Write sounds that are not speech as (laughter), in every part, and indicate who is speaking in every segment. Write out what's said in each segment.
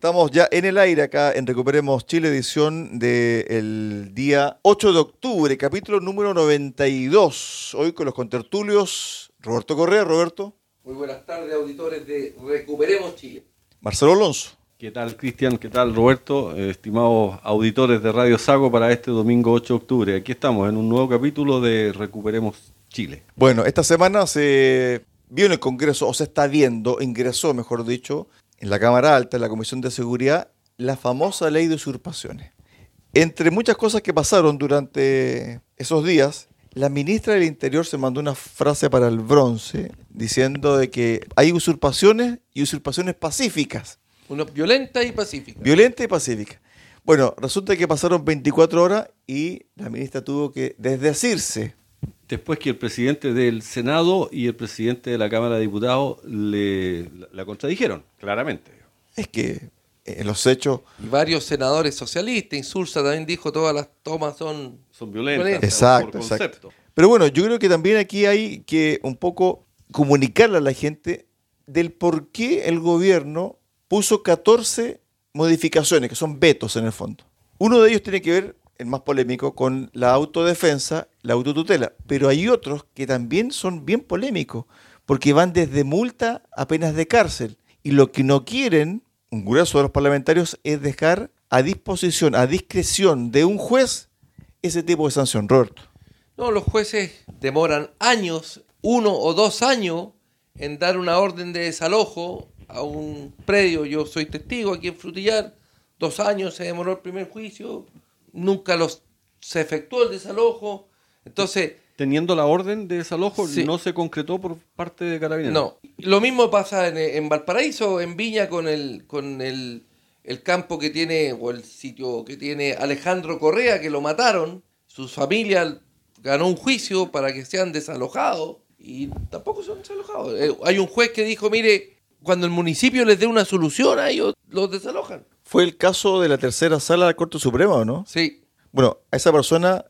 Speaker 1: Estamos ya en el aire acá en Recuperemos Chile, edición del día 8 de octubre, capítulo número 92. Hoy con los contertulios Roberto Correa, Roberto.
Speaker 2: Muy buenas tardes, auditores de Recuperemos Chile.
Speaker 1: Marcelo Alonso.
Speaker 3: ¿Qué tal, Cristian? ¿Qué tal, Roberto? Eh, estimados auditores de Radio Sago para este domingo 8 de octubre. Aquí estamos en un nuevo capítulo de Recuperemos Chile.
Speaker 1: Bueno, esta semana se vio en el Congreso, o se está viendo, ingresó, mejor dicho, en la Cámara Alta, en la Comisión de Seguridad, la famosa ley de usurpaciones. Entre muchas cosas que pasaron durante esos días, la ministra del Interior se mandó una frase para el bronce diciendo de que hay usurpaciones y usurpaciones pacíficas.
Speaker 2: Una violenta y pacífica.
Speaker 1: Violenta y pacífica. Bueno, resulta que pasaron 24 horas y la ministra tuvo que desdecirse.
Speaker 3: Después que el presidente del Senado y el presidente de la Cámara de Diputados le, la contradijeron, claramente.
Speaker 1: Es que en los hechos...
Speaker 2: Y varios senadores socialistas, Insulza también dijo todas las tomas son,
Speaker 3: son violentas.
Speaker 2: violentas.
Speaker 1: Exacto, exacto. Pero bueno, yo creo que también aquí hay que un poco comunicarle a la gente del por qué el gobierno puso 14 modificaciones, que son vetos en el fondo. Uno de ellos tiene que ver, el más polémico, con la autodefensa, la autotutela. Pero hay otros que también son bien polémicos, porque van desde multa a penas de cárcel. Y lo que no quieren, un grueso de los parlamentarios, es dejar a disposición, a discreción de un juez, ese tipo de sanción. Roberto.
Speaker 2: No, los jueces demoran años, uno o dos años, en dar una orden de desalojo a un predio. Yo soy testigo aquí en Frutillar. Dos años se demoró el primer juicio. Nunca los, se efectuó el desalojo. Entonces.
Speaker 3: Teniendo la orden de desalojo,
Speaker 2: Sí.
Speaker 3: no se concretó por parte de Carabineros.
Speaker 2: No. Lo mismo pasa en, en Valparaíso, en Viña, con el, con el, el campo que tiene, o el sitio que tiene Alejandro Correa, que lo mataron. Su familia ganó un juicio para que sean desalojados. Y tampoco son desalojados. Eh, hay un juez que dijo, mire, cuando el municipio les dé una solución a ellos, los desalojan.
Speaker 1: Fue el caso de la tercera sala de la Corte Suprema, ¿o no?
Speaker 2: Sí,
Speaker 1: Bueno, a esa persona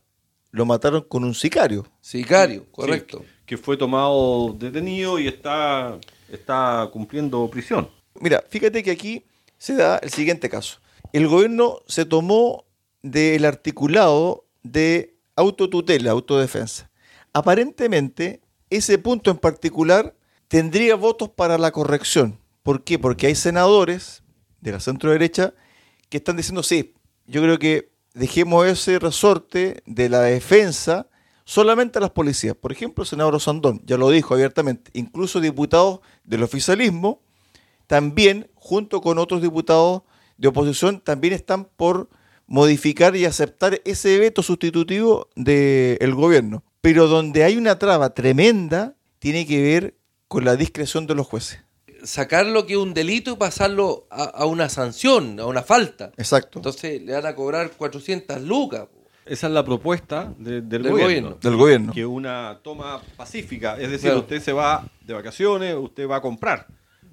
Speaker 1: lo mataron con un sicario.
Speaker 2: sicario, correcto.
Speaker 3: Sí, que fue tomado detenido y está, está cumpliendo prisión.
Speaker 1: Mira, fíjate que aquí se da el siguiente caso. El gobierno se tomó del articulado de autotutela, autodefensa. Aparentemente, ese punto en particular tendría votos para la corrección. ¿Por qué? Porque hay senadores de la centro derecha que están diciendo, sí, yo creo que dejemos ese resorte de la defensa solamente a las policías. Por ejemplo, el senador Osandón ya lo dijo abiertamente, incluso diputados del oficialismo también, junto con otros diputados de oposición, también están por modificar y aceptar ese veto sustitutivo del gobierno. Pero donde hay una traba tremenda, tiene que ver con la discreción de los jueces.
Speaker 2: Sacar lo que es un delito y pasarlo a, a una sanción, a una falta.
Speaker 1: Exacto.
Speaker 2: Entonces le van a cobrar 400 lucas.
Speaker 3: Esa es la propuesta de- del,
Speaker 2: Del
Speaker 3: gobierno.
Speaker 2: gobierno.
Speaker 1: Del gobierno.
Speaker 3: Que una toma pacífica. Es decir,
Speaker 2: Claro.
Speaker 3: usted se va de vacaciones, usted va a comprar.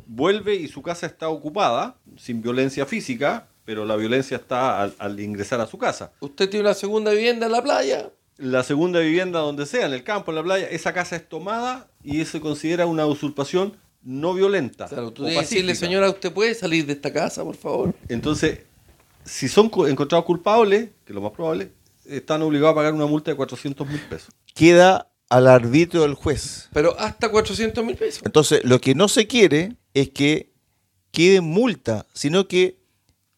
Speaker 3: Vuelve y su casa está ocupada, sin violencia física, pero la violencia está al, al ingresar a su casa.
Speaker 2: Usted tiene una segunda vivienda en la playa.
Speaker 3: La segunda vivienda donde sea, en el campo, en la playa, esa casa es tomada y se considera una usurpación no violenta.
Speaker 2: Claro, tú que decirle, señora, ¿usted puede salir de esta casa, por favor?
Speaker 3: Entonces, si son encontrados culpables, que es lo más probable, están obligados a pagar una multa de 400 mil pesos.
Speaker 1: Queda al arbitrio del juez.
Speaker 2: Pero hasta 400 mil pesos.
Speaker 1: Entonces, lo que no se quiere es que quede en multa, sino que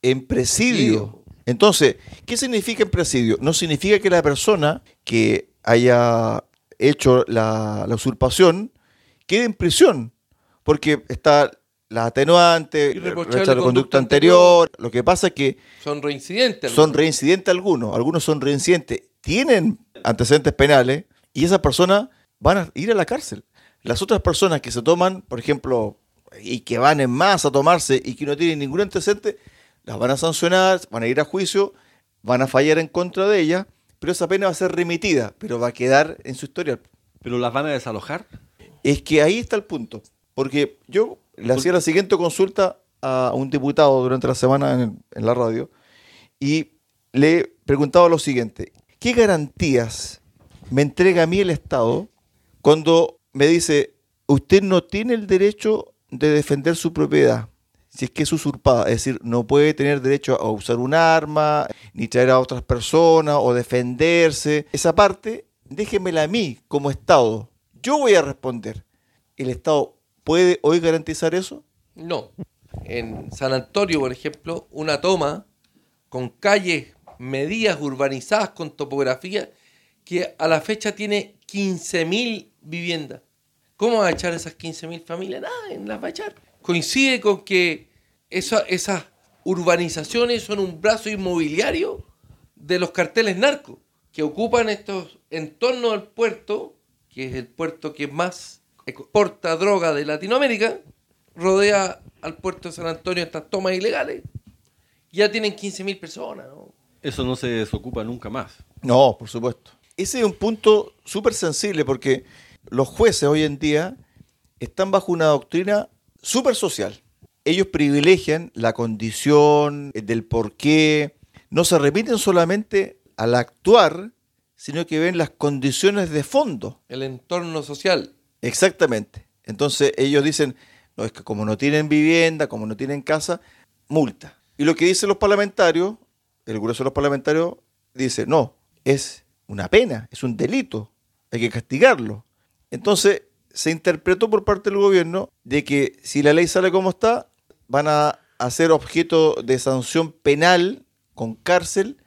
Speaker 1: en presidio. Entonces, ¿qué significa en presidio? No significa que la persona que haya hecho la, la usurpación quede en prisión, porque está la atenuante, la
Speaker 2: conducta
Speaker 1: conducta anterior. Lo que pasa es que
Speaker 2: Son reincidentes.
Speaker 1: son reincidentes algunos, algunos son reincidentes, tienen antecedentes penales y esas personas van a ir a la cárcel. Las otras personas que se toman, por ejemplo, y que van en masa a tomarse y que no tienen ningún antecedente, las van a sancionar, van a ir a juicio van a fallar en contra de ella, pero esa pena va a ser remitida, pero va a quedar en su historial.
Speaker 3: ¿Pero las van a desalojar?
Speaker 1: Es que ahí está el punto. Porque yo le hacía la siguiente consulta a un diputado durante la semana en, en la radio y le preguntaba lo siguiente. ¿Qué garantías me entrega a mí el Estado cuando me dice, usted no tiene el derecho de defender su propiedad? Si es que es usurpada, es decir, no puede tener derecho a usar un arma, ni traer a otras personas o defenderse. Esa parte, déjemela a mí como Estado. Yo voy a responder. ¿El Estado puede hoy garantizar eso?
Speaker 2: No. En San Antonio, por ejemplo, una toma con calles medidas urbanizadas con topografía que a la fecha tiene 15.000 viviendas. ¿Cómo va a echar esas 15.000 familias? Nada, en las va a echar. Coincide con que esa- esas urbanizaciones son un brazo inmobiliario de los carteles narcos que ocupan estos entornos del puerto, que es el puerto que más exporta droga de Latinoamérica, rodea al puerto de San Antonio estas tomas ilegales. Ya tienen 15.000 personas, ¿no?
Speaker 3: Eso no se desocupa nunca más.
Speaker 1: No, por supuesto. Ese es un punto súper sensible porque los jueces hoy en día están bajo una doctrina súper social. Ellos privilegian la condición eh, del por qué, no se remiten solamente al actuar, sino que ven las condiciones de fondo.
Speaker 2: El entorno social.
Speaker 1: Exactamente. Entonces ellos dicen, no, es que como no tienen vivienda, como no tienen casa, multa. Y lo que dicen los parlamentarios, el grueso de los parlamentarios dice, no, es una pena, es un delito, hay que castigarlo. Entonces se interpretó por parte del gobierno de que si la ley sale como está, van a hacer objeto de sanción penal con cárcel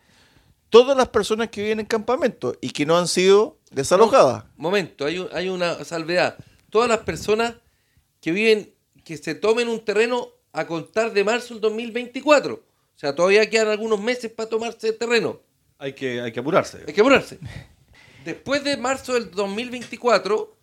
Speaker 1: todas las personas que viven en campamento y que no han sido desalojadas.
Speaker 2: Momento, hay, un- hay una salvedad. Todas las personas que viven, que se tomen un terreno a contar de marzo del 2024. O sea, todavía quedan algunos meses para tomarse el terreno.
Speaker 3: Hay que, hay que apurarse.
Speaker 2: Hay que apurarse. Después de marzo del 2024,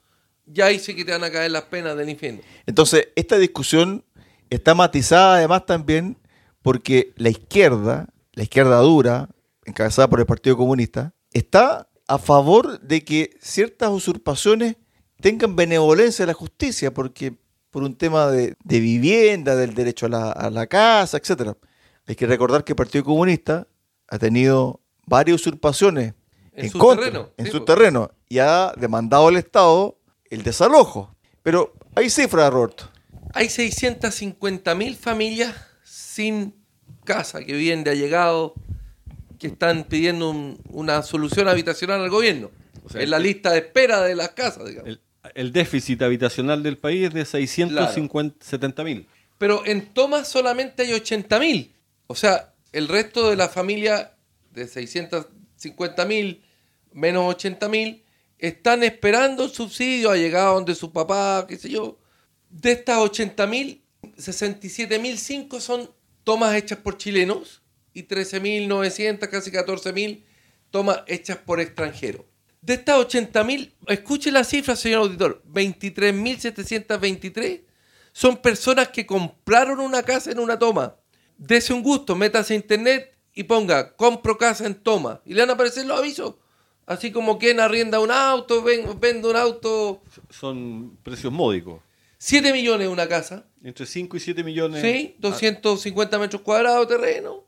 Speaker 2: ya ahí sí que te van a caer las penas del infierno.
Speaker 1: Entonces, esta discusión está matizada además también porque la izquierda, la izquierda dura, encabezada por el Partido Comunista, está a favor de que ciertas usurpaciones tengan benevolencia de la justicia, porque por un tema de, de vivienda, del derecho a la, a la casa, etcétera. Hay que recordar que el Partido Comunista ha tenido varias usurpaciones
Speaker 2: En
Speaker 1: en,
Speaker 2: su
Speaker 1: contra,
Speaker 2: terreno,
Speaker 1: en
Speaker 2: sí,
Speaker 1: su
Speaker 2: pues.
Speaker 1: terreno, y ha demandado al Estado el desalojo. Pero hay cifras, Roberto.
Speaker 2: Hay 650.000 familias sin casa que viven de allegados que están pidiendo un- una solución habitacional al gobierno.
Speaker 3: O sea,
Speaker 2: en la lista de espera de las casas, digamos.
Speaker 3: El, el déficit habitacional del país es de 670 mil.
Speaker 2: Pero en Tomás solamente hay 80.000. O sea, el resto de la familia de 650.000 menos 80.000 están esperando el subsidio, ha llegado donde su papá, qué sé yo. De estas 80.000, 67.005 son tomas hechas por chilenos y 13.900, casi 14.000 tomas hechas por extranjeros. De estas 80.000, escuche la cifra, señor auditor, 23.723 son personas que compraron una casa en una toma. Dese un gusto, métase a internet y ponga compro casa en toma. Y le van a aparecer los avisos. Así como quien arrienda un auto, ven- vende un auto.
Speaker 3: Son precios módicos.
Speaker 2: 7 millones una casa.
Speaker 3: Entre 5 y 7 millones.
Speaker 2: Sí, 250 metros cuadrados de terreno.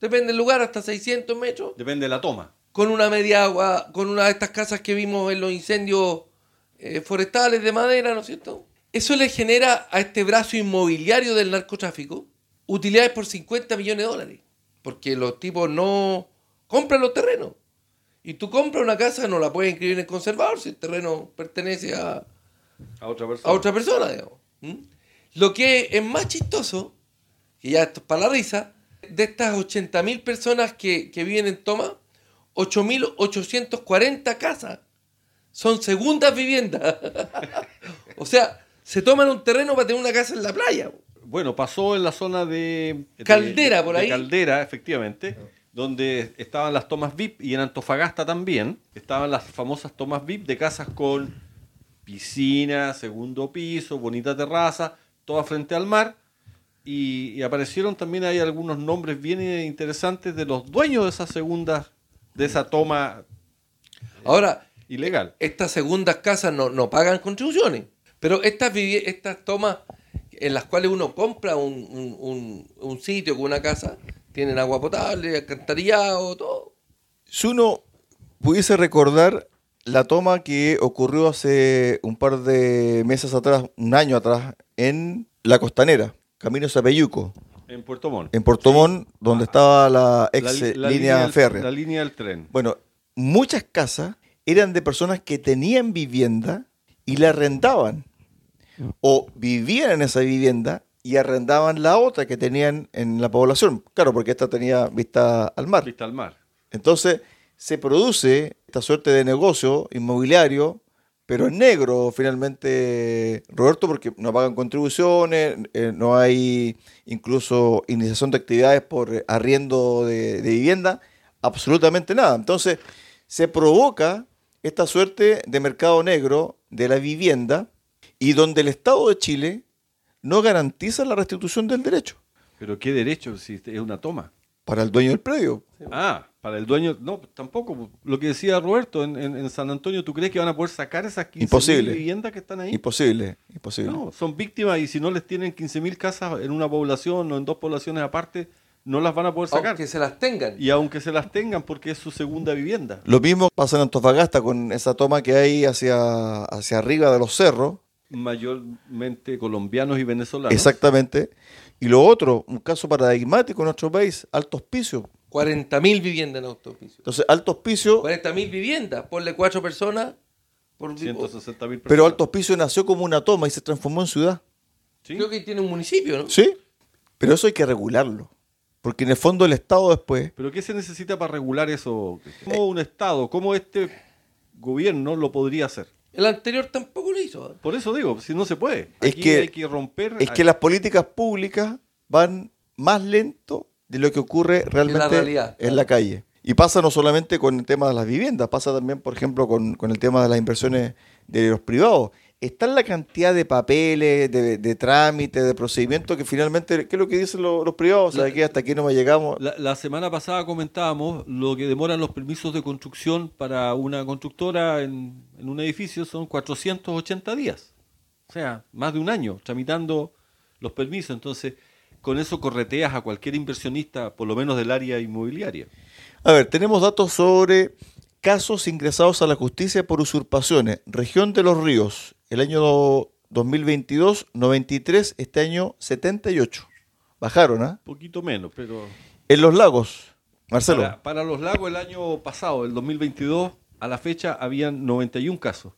Speaker 2: Depende del lugar, hasta 600 metros.
Speaker 3: Depende de la toma.
Speaker 2: Con una media agua, con una de estas casas que vimos en los incendios eh, forestales de madera, ¿no es cierto? Eso le genera a este brazo inmobiliario del narcotráfico utilidades por 50 millones de dólares. Porque los tipos no compran los terrenos. Y tú compras una casa, no la puedes inscribir en el conservador si el terreno pertenece a,
Speaker 3: A otra persona.
Speaker 2: a otra persona, digamos. ¿Mm? Lo que es más chistoso, que ya esto es para la risa, de estas 80.000 personas que, que viven en Toma, 8.840 casas son segundas viviendas. (laughs) o sea, se toman un terreno para tener una casa en la playa.
Speaker 3: Bueno, pasó en la zona de... de-
Speaker 2: Caldera, por
Speaker 3: de
Speaker 2: ahí.
Speaker 3: Caldera, efectivamente, donde estaban las tomas VIP y en Antofagasta también estaban las famosas tomas VIP de casas con piscina, segundo piso, bonita terraza, toda frente al mar. Y, y aparecieron también hay algunos nombres bien interesantes de los dueños de esa segunda, de esa toma
Speaker 2: Ahora,
Speaker 3: ilegal.
Speaker 2: estas segundas casas no, no pagan contribuciones, pero estas, vivi- estas tomas en las cuales uno compra un, un- un- un sitio con una casa, tienen agua potable, alcantarillado, todo.
Speaker 1: Si uno pudiese recordar la toma que ocurrió hace un par de meses atrás, un año atrás, en la costanera, Camino Zapeyuco,
Speaker 3: En Puerto Montt.
Speaker 1: en Puerto Montt, donde estaba la ex
Speaker 3: li-
Speaker 1: línea,
Speaker 3: línea
Speaker 1: férrea.
Speaker 3: La línea del tren.
Speaker 1: Bueno, muchas casas eran de personas que tenían vivienda y la arrendaban. O vivían en esa vivienda y arrendaban la otra que tenían en la población. Claro, porque esta tenía vista al mar.
Speaker 3: Vista al mar.
Speaker 1: Entonces se produce esta suerte de negocio inmobiliario, pero en negro finalmente, Roberto, porque no pagan contribuciones, eh, no hay incluso iniciación de actividades por arriendo de, de vivienda, absolutamente nada. Entonces se provoca esta suerte de mercado negro de la vivienda y donde el Estado de Chile no garantiza la restitución del derecho
Speaker 3: Pero qué derecho si es una toma.
Speaker 1: para el dueño del predio.
Speaker 3: Ah, para el dueño, no, tampoco. Lo que decía Roberto, en, en- en San Antonio, ¿tú crees que van a poder sacar esas 15
Speaker 1: Imposible.
Speaker 3: viviendas que están ahí?
Speaker 1: Imposible, imposible.
Speaker 3: No, son víctimas y si no les tienen 15.000 casas en una población o en dos poblaciones aparte, no las van a poder sacar.
Speaker 2: Aunque se las tengan.
Speaker 3: Y aunque se las tengan porque es su segunda vivienda.
Speaker 1: Lo mismo pasa en Antofagasta con esa toma que hay hacia, hacia arriba de los cerros.
Speaker 3: Mayormente colombianos y venezolanos.
Speaker 1: Exactamente. Y lo otro, un caso paradigmático en nuestro país, Alto Hospicio.
Speaker 2: 40.000 viviendas en autopiso.
Speaker 1: Entonces, Alto Hospicio,
Speaker 2: 40.000 viviendas, ponle cuatro personas. Por,
Speaker 3: 160 mil
Speaker 1: pero Alto Hospicio nació como una toma y se transformó en ciudad.
Speaker 2: Creo que tiene un municipio, ¿no?
Speaker 1: ¿Sí? Pero eso hay que regularlo. Porque en el fondo el Estado después,
Speaker 3: ¿Pero qué se necesita para regular eso? ¿Cómo un Estado, cómo este gobierno lo podría hacer?
Speaker 2: El anterior tampoco lo hizo. ¿eh?
Speaker 3: Por eso digo, si no se puede.
Speaker 1: Es que-
Speaker 3: hay que romper.
Speaker 1: es que las políticas públicas van más lento de lo que ocurre realmente en la calle. Y pasa no solamente con el tema de las viviendas, pasa también, por ejemplo, con, con el tema de las inversiones de los privados. Está la cantidad de papeles, de, de trámites, de procedimientos que finalmente, ¿qué es lo que dicen los, los privados? O sea, que hasta aquí no me llegamos.
Speaker 3: La, la semana pasada comentábamos lo que demoran los permisos de construcción para una constructora en, en un edificio son 480 días. O sea, más de un año tramitando los permisos. Entonces, con eso correteas a cualquier inversionista, por lo menos del área inmobiliaria.
Speaker 1: A ver, tenemos datos sobre casos ingresados a la justicia por usurpaciones. Región de los Ríos, el año 2022, 93, este año 78. Bajaron, ¿ah?
Speaker 3: Un poquito menos, pero...
Speaker 1: En los lagos, Marcelo.
Speaker 3: Para, para los lagos el año pasado, el 2022, a la fecha habían 91 casos.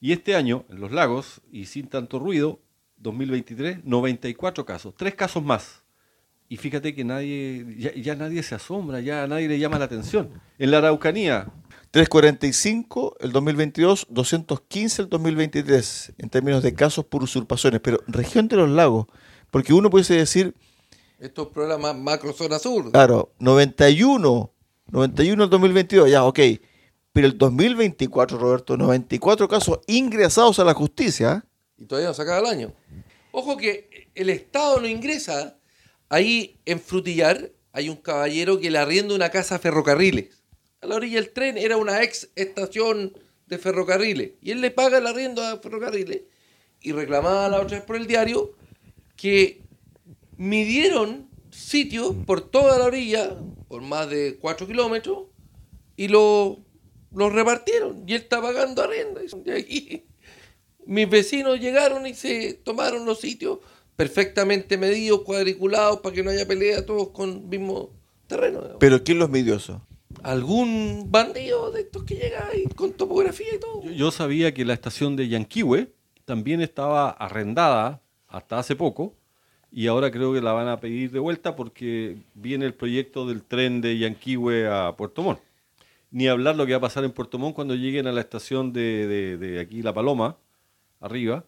Speaker 3: Y este año, en los lagos, y sin tanto ruido, 2023, 94 casos. Tres casos más. Y fíjate que nadie, ya, ya nadie se asombra, ya a nadie le llama la atención. En la Araucanía,
Speaker 1: 345 el 2022, 215 el 2023, en términos de casos por usurpaciones. Pero región de los lagos, porque uno pudiese decir,
Speaker 2: Estos programas macro zona sur.
Speaker 1: claro, 91, 91 el 2022, ya, ok. Pero el 2024, Roberto, 94 casos ingresados a la justicia.
Speaker 2: Y todavía no se acaba el año. Ojo que el Estado no ingresa. Ahí en Frutillar hay un caballero que le arrienda una casa a ferrocarriles. A la orilla del tren era una ex estación de ferrocarriles. Y él le paga el arriendo a ferrocarriles. Y reclamaba la otra vez por el diario que midieron sitios por toda la orilla, por más de 4 kilómetros, y lo, lo repartieron. Y él está pagando arriendo. Y mis vecinos llegaron y se tomaron los sitios perfectamente medidos, cuadriculados, para que no haya pelea, todos con el mismo terreno. digamos.
Speaker 1: Pero ¿quién los midió eso?
Speaker 2: Algún bandido de estos que llega ahí con topografía y todo.
Speaker 3: yo, yo sabía que la estación de Yanquihue también estaba arrendada hasta hace poco. Y ahora creo que la van a pedir de vuelta porque viene el proyecto del tren de Yanquihue a Puerto Montt. Ni hablar lo que va a pasar en Puerto Montt cuando lleguen a la estación de, de- de aquí La Paloma, arriba,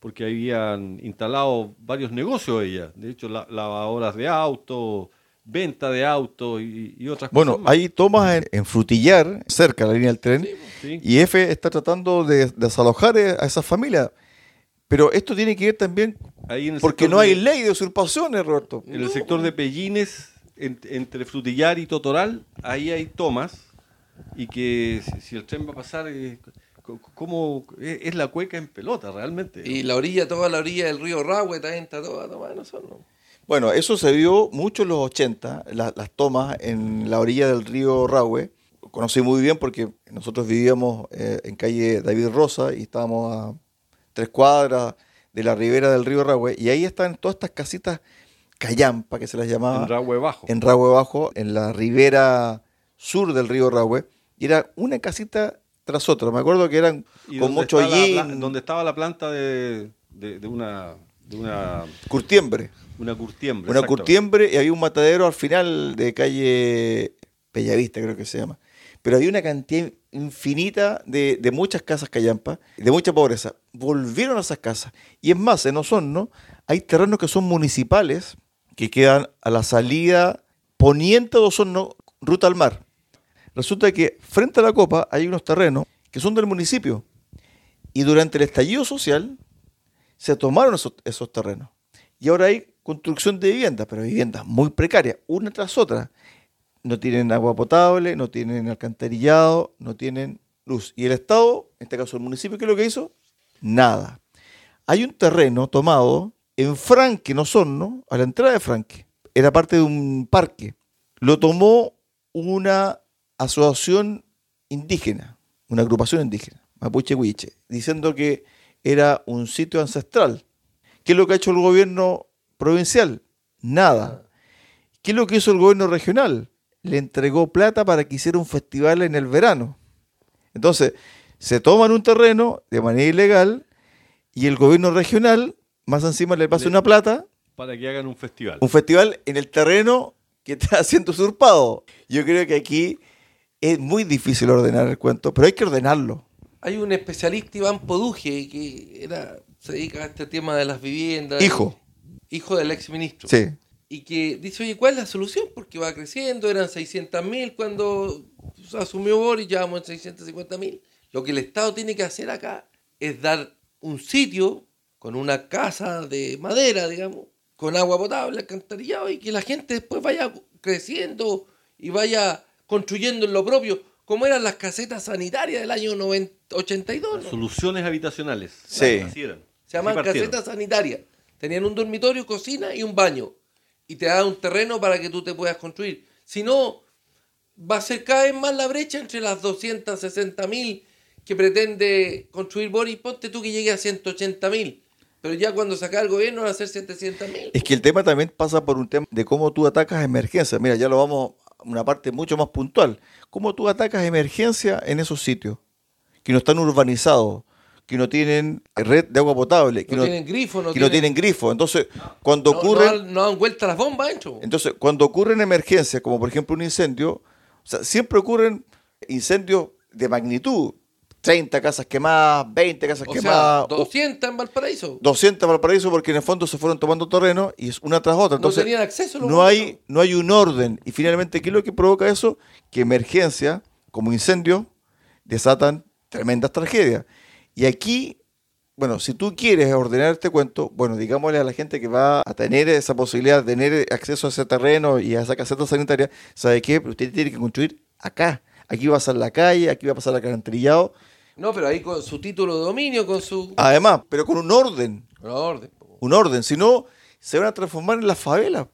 Speaker 3: porque habían instalado varios negocios ella. De hecho, la- lavadoras de autos, venta de autos y, y otras
Speaker 1: Bueno,
Speaker 3: cosas. más.
Speaker 1: hay tomas en, en Frutillar, cerca de la línea del tren,
Speaker 3: Sí.
Speaker 1: y F está tratando de desalojar eh, a esas familias. Pero esto tiene que ver también
Speaker 3: Ahí en el
Speaker 1: porque no hay
Speaker 3: de-
Speaker 1: ley de usurpaciones, Roberto.
Speaker 3: En el sector de Pellines, en- entre Frutillar y Totoral, ahí hay tomas y que si, si el tren va a pasar, eh, ¿cómo es, es la cueca en pelota realmente?
Speaker 2: Y la orilla, toda la orilla del río Rahue también está toda tomada, no son, ¿no?
Speaker 1: Bueno, eso se vio mucho en los 80, la- las tomas en la orilla del río Rahue. Conocí muy bien porque nosotros vivíamos eh, en calle David Rosa y estábamos a tres cuadras de la ribera del río Rahue y ahí están todas estas casitas callampa que se las llamaba
Speaker 3: en Rahue Bajo.
Speaker 1: en Rahue Bajo, en la ribera sur del río Rahue, y era una casita tras otra. Me acuerdo que eran con mucho hollín,
Speaker 3: donde estaba la planta de, de- de una de una,
Speaker 1: curtiembre.
Speaker 3: una curtiembre.
Speaker 1: Una curtiembre y había un matadero al final de calle Bellavista, creo que se llama. Pero había una cantidad infinita de, de muchas casas callampa, de mucha pobreza. Volvieron a esas casas. Y es más, en Osorno hay terrenos que son municipales, que quedan a la salida poniente de Osorno, ruta al mar. Resulta que frente a la copa hay unos terrenos que son del municipio. Y durante el estallido social se tomaron esos, esos terrenos. Y ahora hay construcción de viviendas, pero viviendas muy precarias, una tras otra. No tienen agua potable, no tienen alcantarillado, no tienen luz. Y el Estado, en este caso el municipio, ¿qué es lo que hizo? Nada. Hay un terreno tomado en Franque, en Osorno, a la entrada de Franque. Era parte de un parque. Lo tomó una asociación indígena, una agrupación indígena, Mapuche Huiche, diciendo que era un sitio ancestral. ¿Qué es lo que ha hecho el gobierno provincial? Nada. ¿Qué es lo que hizo el gobierno regional? Le entregó plata para que hiciera un festival en el verano. Entonces, se toman un terreno de manera ilegal y el gobierno regional, más encima le pasa
Speaker 3: Le-
Speaker 1: una plata,
Speaker 3: Para que hagan un festival.
Speaker 1: un festival en el terreno que está (laughs) siendo usurpado. Yo creo que aquí es muy difícil ordenar el cuento, pero hay que ordenarlo.
Speaker 2: Hay un especialista, Iván Poduje, que era, se dedica a este tema de las viviendas.
Speaker 1: Hijo.
Speaker 2: Hijo del exministro.
Speaker 1: Sí.
Speaker 2: Y que dice, oye, ¿cuál es la solución? Porque va creciendo, eran 600 mil cuando asumió Boris, ya vamos en 650 mil. Lo que el Estado tiene que hacer acá es dar un sitio con una casa de madera, digamos, con agua potable, alcantarillado, y que la gente después vaya creciendo y vaya construyendo en lo propio, como eran las casetas sanitarias del año 90 82. ¿no?
Speaker 3: Soluciones habitacionales.
Speaker 1: Sí.
Speaker 3: Así eran.
Speaker 2: Se llaman casetas sanitarias. Tenían un dormitorio, cocina y un baño. Y te da un terreno para que tú te puedas construir. Si no, va a ser cada vez más la brecha entre las 260 mil que pretende construir Boris. Ponte tú que llegue a 180 mil. Pero ya cuando saca el gobierno van a ser 700 mil.
Speaker 1: Es que el tema también pasa por un tema de cómo tú atacas emergencia. Mira, ya lo vamos a una parte mucho más puntual. ¿Cómo tú atacas emergencia en esos sitios que no están urbanizados, que no tienen red de agua potable, que
Speaker 2: No
Speaker 1: no,
Speaker 2: tienen grifo, no
Speaker 1: que no
Speaker 2: tienen-
Speaker 1: grifo? Entonces, cuando
Speaker 2: No,
Speaker 1: ocurre...
Speaker 2: no dan, no dan vuelta las bombas.
Speaker 1: Entonces, cuando ocurren emergencias, como por ejemplo un incendio, o sea, siempre ocurren incendios de magnitud. 30 casas quemadas, 20 casas
Speaker 2: O sea,
Speaker 1: quemadas, o
Speaker 2: 200 en Valparaíso.
Speaker 1: 200 Valparaíso, porque en el fondo se fueron tomando terreno y es una tras otra.
Speaker 2: no
Speaker 1: Entonces,
Speaker 2: tenían acceso. los
Speaker 1: no hay, no hay un orden. Y finalmente, ¿qué es lo que provoca eso? Que emergencia, como incendio, desatan tremendas tragedias. Y aquí, bueno, si tú quieres ordenar este cuento, bueno, digámosle a la gente que va a tener esa posibilidad de tener acceso a ese terreno y a esa caseta sanitaria, ¿sabe qué? Pero usted tiene que construir acá. Aquí va a pasar la calle, aquí va a pasar el alcantarillado.
Speaker 2: No, pero ahí con su título de dominio, con su...
Speaker 1: Además, pero con un orden.
Speaker 2: Con orden.
Speaker 1: Un orden. Si no, se van a transformar en las favelas.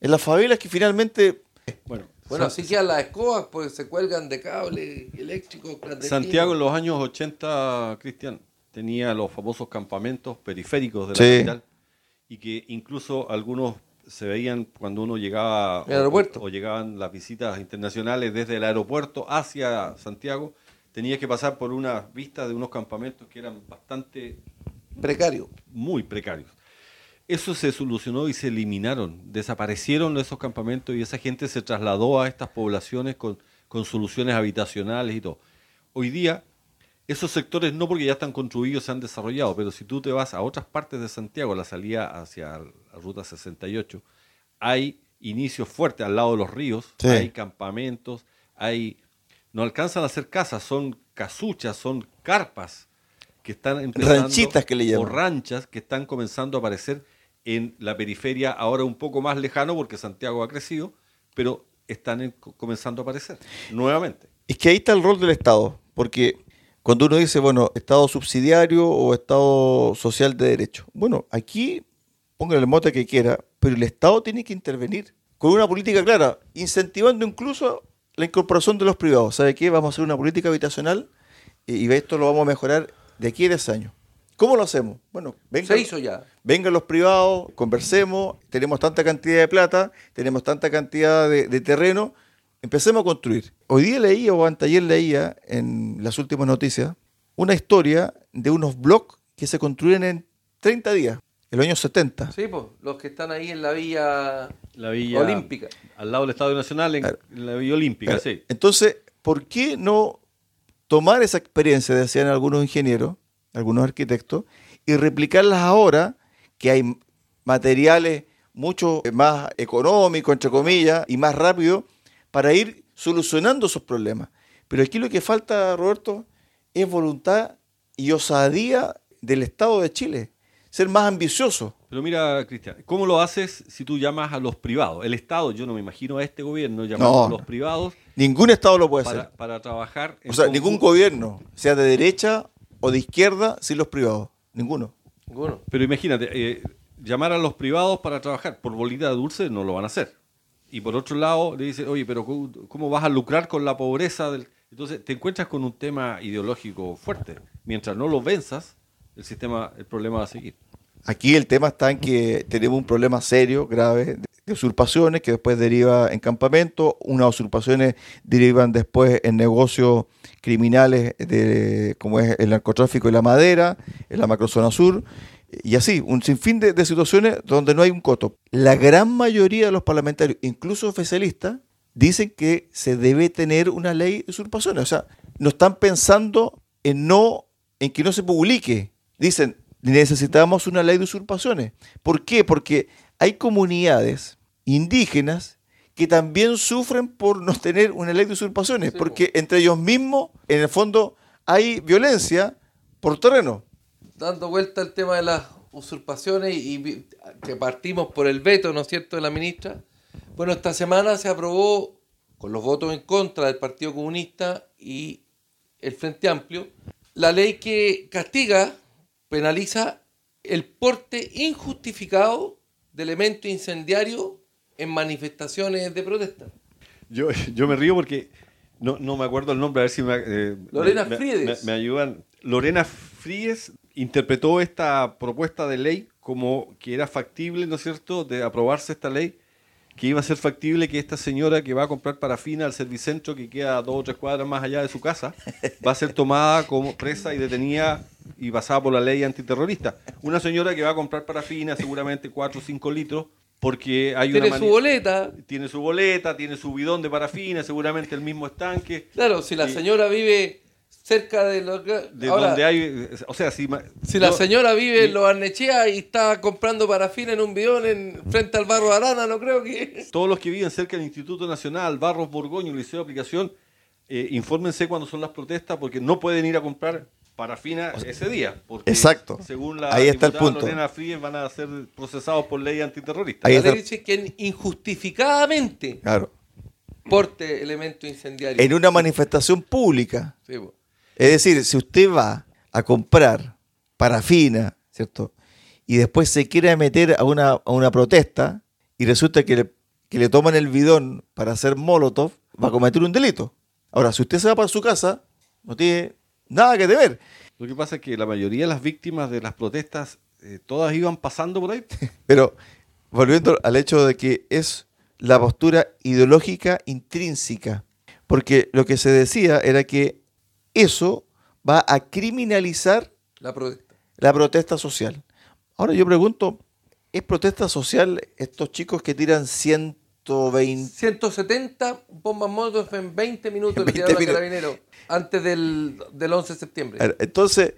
Speaker 1: En las favelas que finalmente
Speaker 3: Bueno,
Speaker 2: así quedan las escobas, pues se cuelgan de cable eléctrico.
Speaker 3: Santiago en los años 80, Cristian, tenía los famosos campamentos periféricos de la
Speaker 1: Sí.
Speaker 3: capital y que incluso algunos se veían cuando uno llegaba
Speaker 2: El aeropuerto.
Speaker 3: O, o llegaban las visitas internacionales desde el aeropuerto hacia Santiago, tenías que pasar por una vista de unos campamentos que eran bastante
Speaker 2: Precario.
Speaker 3: muy precarios. Eso se solucionó y se eliminaron, desaparecieron esos campamentos y esa gente se trasladó a estas poblaciones con, con soluciones habitacionales y todo. Hoy día, esos sectores no porque ya están construidos, se han desarrollado, pero si tú te vas a otras partes de Santiago, la salida hacia la ruta 68, hay inicios fuertes al lado de los ríos,
Speaker 1: Sí.
Speaker 3: hay campamentos, hay no alcanzan a ser casas, son casuchas, son carpas que están empezando,
Speaker 1: Ranchitas que le
Speaker 3: o
Speaker 1: llaman.
Speaker 3: ranchas que están comenzando a aparecer en la periferia, ahora un poco más lejano porque Santiago ha crecido, pero están en- comenzando a aparecer nuevamente.
Speaker 1: Es que ahí está el rol del Estado, porque cuando uno dice, bueno, Estado subsidiario o Estado social de derecho. Bueno, aquí póngale el mote que quiera, pero el Estado tiene que intervenir con una política clara, incentivando incluso la incorporación de los privados. ¿Sabe qué? Vamos a hacer una política habitacional y, y esto lo vamos a mejorar de aquí a 10 años. ¿Cómo lo hacemos? Bueno, venga,
Speaker 2: Se hizo ya.
Speaker 1: vengan los privados, conversemos, tenemos tanta cantidad de plata, tenemos tanta cantidad de, de terreno, empecemos a construir. Hoy día leía, o anteayer leía, en las últimas noticias, una historia de unos bloques que se construyen en 30 días, en los años 70.
Speaker 2: Sí, pues, los que están ahí en la villa
Speaker 3: La Villa
Speaker 2: Olímpica.
Speaker 3: Al lado del Estadio Nacional, en,
Speaker 1: Claro.
Speaker 3: en la Villa Olímpica,
Speaker 1: Claro.
Speaker 3: sí.
Speaker 1: Entonces, ¿por qué no tomar esa experiencia, decían algunos ingenieros, algunos arquitectos, y replicarlas ahora que hay materiales mucho más económicos, entre comillas, y más rápido para ir solucionando esos problemas? Pero aquí lo que falta, Roberto, es voluntad y osadía del Estado de Chile, ser más ambicioso.
Speaker 3: Pero mira, Cristian, ¿cómo lo haces si tú llamas a los privados? El Estado, yo no me imagino a este gobierno llamando
Speaker 1: No.
Speaker 3: a los privados
Speaker 1: Ningún Estado lo puede
Speaker 3: para,
Speaker 1: hacer.
Speaker 3: para trabajar. en
Speaker 1: O sea, ningún gobierno, sea de derecha o de izquierda, sin los privados. Ninguno.
Speaker 2: Ninguno.
Speaker 3: Pero imagínate, eh, llamar a los privados para trabajar por bolita de dulce no lo van a hacer. Y por otro lado, le dice, oye, pero ¿cómo, cómo vas a lucrar con la pobreza? Del... Entonces, te encuentras con un tema ideológico fuerte. Mientras no lo venzas, el sistema, el problema va a seguir.
Speaker 1: Aquí el tema está en que tenemos un problema serio, grave, de usurpaciones que después deriva en campamento, unas usurpaciones derivan después en negocios criminales de, como es el narcotráfico y la madera, en la macrozona sur, y así, un sinfín de, de situaciones donde no hay un coto. La gran mayoría de los parlamentarios, incluso oficialistas, dicen que se debe tener una ley de usurpaciones. O sea, no están pensando en no, en que no se publique. Dicen, necesitamos una ley de usurpaciones. ¿Por qué? Porque hay comunidades indígenas que también sufren por no tener una ley de usurpaciones,
Speaker 2: Sí,
Speaker 1: porque entre ellos mismos, en el fondo, hay violencia por terreno.
Speaker 2: Dando vuelta al tema de las usurpaciones y que partimos por el veto, ¿no es cierto?, de la ministra. Bueno, esta semana se aprobó, con los votos en contra del Partido Comunista y el Frente Amplio, la ley que castiga, penaliza el porte injustificado de elementos incendiarios en manifestaciones de protesta.
Speaker 3: Yo, yo me río porque no, no me acuerdo el nombre, a ver si me, eh,
Speaker 2: Lorena
Speaker 3: me- me ayudan. Lorena Fríes interpretó esta propuesta de ley como que era factible, ¿no es cierto?, de aprobarse esta ley, que iba a ser factible que esta señora que va a comprar parafina al servicentro que queda dos o tres cuadras más allá de su casa, va a ser tomada como presa y detenida y pasada por la ley antiterrorista. Una señora que va a comprar parafina, seguramente 4 o 5 litros, porque hay
Speaker 2: Tiene
Speaker 3: una
Speaker 2: su boleta.
Speaker 3: tiene su boleta, tiene su bidón de parafina, seguramente el mismo estanque.
Speaker 2: Claro, si la
Speaker 3: Y-
Speaker 2: señora vive cerca de lo que...
Speaker 3: De
Speaker 2: Ahora,
Speaker 3: donde hay. O sea, si.
Speaker 2: Si la
Speaker 3: yo-
Speaker 2: señora vive en Los Arnechea y está comprando parafina en un bidón en, frente al barro de Arana, no creo que... (laughs)
Speaker 3: Todos los que viven cerca del Instituto Nacional, Barros Borgoño, Liceo de Aplicación, eh, infórmense cuando son las protestas porque no pueden ir a comprar parafina ese día. Porque
Speaker 1: Exacto.
Speaker 3: Según la
Speaker 1: Ahí está el punto.
Speaker 3: Lorena Fríes van a ser procesados por ley antiterrorista.
Speaker 1: Ahí
Speaker 2: La
Speaker 1: está.
Speaker 2: dice que injustificadamente
Speaker 1: Claro.
Speaker 2: porte elemento incendiario.
Speaker 1: En una manifestación pública.
Speaker 2: Sí, po.
Speaker 1: Es decir, si usted va a comprar parafina, ¿cierto? Y después se quiere meter a una, a una protesta y resulta que le, que le toman el bidón para hacer molotov, va a cometer un delito. Ahora, si usted se va para su casa, no tiene nada que temer.
Speaker 3: Lo que pasa es que la mayoría de las víctimas de las protestas, eh, todas iban pasando por ahí. (laughs)
Speaker 1: Pero volviendo al hecho de que es la postura ideológica intrínseca, porque lo que se decía era que eso va a criminalizar
Speaker 2: La protesta.
Speaker 1: la protesta social. Ahora yo pregunto, ¿es protesta social estos chicos que tiran 120?
Speaker 2: 170 bombas molotov en 20 minutos
Speaker 1: En
Speaker 2: le
Speaker 1: 20
Speaker 2: tiraron a
Speaker 1: minutos.
Speaker 2: Carabineros antes del, del 11 de septiembre.
Speaker 1: Entonces,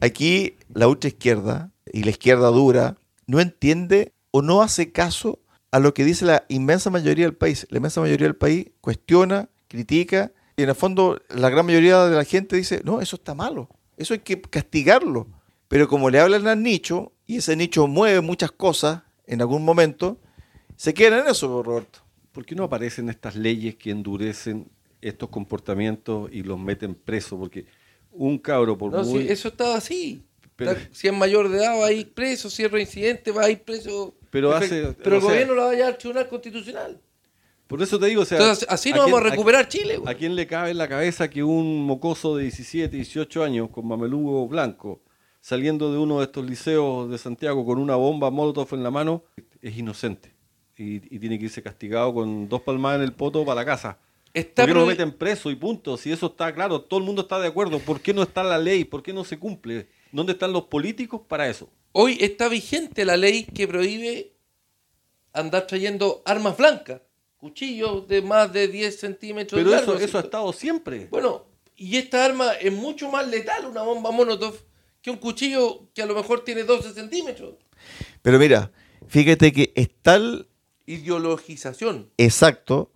Speaker 1: aquí la ultra izquierda y la izquierda dura no entiende o no hace caso a lo que dice la inmensa mayoría del país. La inmensa mayoría del país cuestiona, critica y en el fondo la gran mayoría de la gente dice, no, eso está malo. eso hay que castigarlo. Pero como le hablan al nicho, y ese nicho mueve muchas cosas en algún momento, se quedan en eso, Roberto.
Speaker 3: ¿Por qué no aparecen estas leyes que endurecen estos comportamientos y los meten presos? Porque un cabro por
Speaker 2: No,
Speaker 3: muy...
Speaker 2: eso estaba así.
Speaker 3: Pero-
Speaker 2: si es mayor de edad va a ir preso, si es reincidente va a ir preso.
Speaker 3: Pero hace-
Speaker 2: pero
Speaker 3: o
Speaker 2: el
Speaker 3: sea-
Speaker 2: gobierno lo va a llevar al Tribunal Constitucional.
Speaker 3: Por eso te digo, o sea...
Speaker 2: Entonces, así no
Speaker 3: quién-
Speaker 2: vamos a recuperar Chile. güey.
Speaker 3: ¿A quién le cabe en la cabeza que un mocoso de 17, 18 años con mameluco blanco, saliendo de uno de estos liceos de Santiago con una bomba Molotov en la mano, es inocente? Y, y tiene que irse castigado con dos palmadas en el poto para la casa.
Speaker 2: Está
Speaker 3: ¿Por qué no lo meten preso y punto? Si eso está claro, todo el mundo está de acuerdo. ¿Por qué no está la ley? ¿Por qué no se cumple? ¿Dónde están los políticos para eso?
Speaker 2: Hoy está vigente la ley que prohíbe andar trayendo armas blancas, cuchillos de más de 10 centímetros
Speaker 3: Pero
Speaker 2: de
Speaker 3: eso,
Speaker 2: largo,
Speaker 3: eso ha
Speaker 2: ¿cierto?
Speaker 3: estado siempre.
Speaker 2: Bueno, y esta arma es mucho más letal, una bomba Molotov, que un cuchillo que a lo mejor tiene 12 centímetros.
Speaker 1: Pero mira, fíjate que es tal
Speaker 2: Ideologización.
Speaker 1: exacto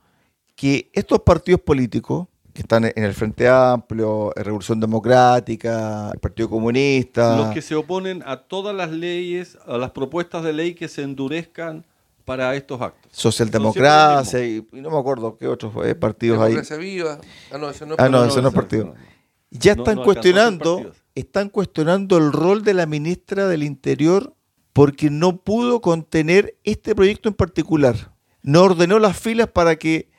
Speaker 1: que estos partidos políticos que están en el Frente Amplio, en Revolución Democrática, el Partido Comunista,
Speaker 3: Los que se oponen a todas las leyes, a las propuestas de ley que se endurezcan para estos actos.
Speaker 1: Socialdemocracia y, y no me acuerdo qué otros eh, partidos hay.
Speaker 2: Viva. Ah, no, eso no es
Speaker 1: Ah, no,
Speaker 2: para-
Speaker 1: eso no es
Speaker 3: eso-
Speaker 1: partido. Ya están cuestionando, están cuestionando el rol de la ministra del Interior porque no pudo contener este proyecto en particular. No ordenó las filas para que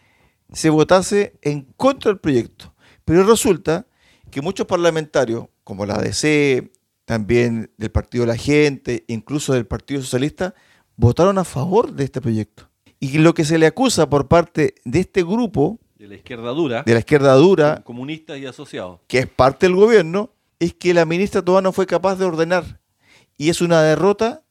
Speaker 1: se votase en contra del proyecto. Pero resulta que muchos parlamentarios, como la ADC, también del Partido de la Gente, incluso del Partido Socialista, votaron a favor de este proyecto. Y lo que se le acusa por parte de este grupo,
Speaker 3: De la izquierda dura,
Speaker 1: de la izquierda dura,
Speaker 3: comunistas y asociados.
Speaker 1: que es parte del gobierno, es que la ministra Tobá no fue capaz de ordenar. Y es una derrota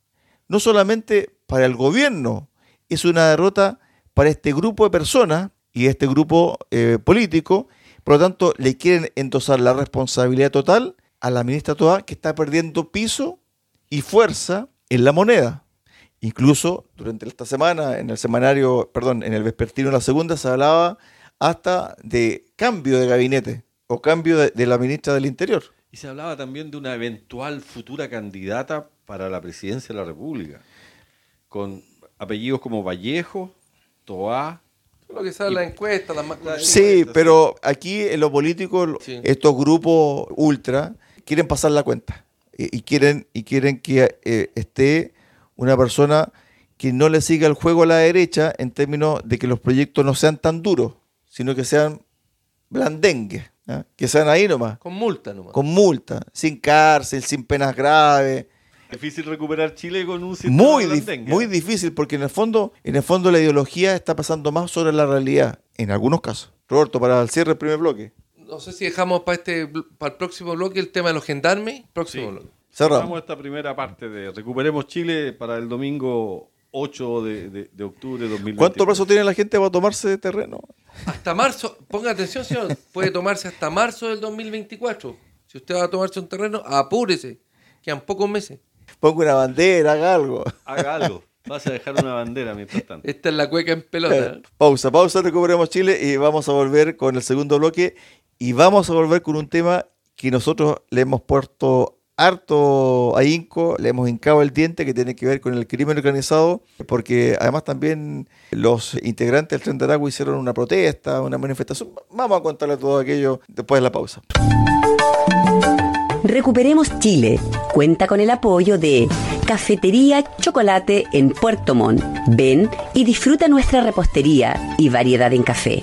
Speaker 1: no solamente para el gobierno, es una derrota para este grupo de personas y este grupo eh, político. Por lo tanto, le quieren endosar la responsabilidad total a la ministra Tobá, que está perdiendo piso y fuerza en la moneda. Incluso durante esta semana, en el semanario, perdón, en el vespertino de la segunda, se hablaba hasta de cambio de gabinete o cambio de, de la ministra del Interior.
Speaker 3: Y se hablaba también de una eventual futura candidata para la presidencia de la República, con apellidos como Vallejo, Toá.
Speaker 2: Lo que sale en la encuesta, las más.
Speaker 1: Sí, pero aquí en lo político,
Speaker 2: Sí.
Speaker 1: estos grupos ultra quieren pasar la cuenta y, y quieren, y quieren que eh, esté una persona que no le siga el juego a la derecha en términos de que los proyectos no sean tan duros, sino que sean blandengues, que sean ahí nomás,
Speaker 2: Con multa nomás.
Speaker 1: con multa, sin cárcel, sin penas graves.
Speaker 3: Difícil recuperar Chile con un sistema
Speaker 1: Muy,
Speaker 3: blandengue.
Speaker 1: muy difícil porque en el fondo, en el fondo la ideología está pasando más sobre la realidad, en algunos casos. Roberto, para el cierre del primer bloque.
Speaker 2: No sé si dejamos para este para el próximo bloque el tema de los gendarmes. Próximo
Speaker 3: Sí.
Speaker 2: bloque.
Speaker 1: Cerramos.
Speaker 3: Esta primera parte de Recuperemos Chile para el domingo 8 de, de- de octubre de 2020.
Speaker 1: ¿Cuánto plazo tiene la gente para tomarse terreno?
Speaker 2: Hasta marzo, ponga atención, señor, puede tomarse hasta marzo del 2024. Si usted va a tomarse un terreno, apúrese. Quedan pocos meses.
Speaker 1: Ponga una bandera, haga algo.
Speaker 3: Haga algo. Vas a dejar una bandera mientras tanto.
Speaker 2: Esta es la cueca en pelota.
Speaker 1: Pausa, pausa, recuperemos Chile y vamos a volver con el segundo bloque y vamos a volver con un tema que nosotros le hemos puesto harto ahínco, le hemos hincado el diente que tiene que ver con el crimen organizado, porque además también los integrantes del Tren de Aragua hicieron una protesta, una manifestación. Vamos a contarle todo aquello después de la pausa.
Speaker 4: Recuperemos Chile. Cuenta con el apoyo de Cafetería Chocolate en Puerto Montt. Ven y disfruta nuestra repostería y variedad en café.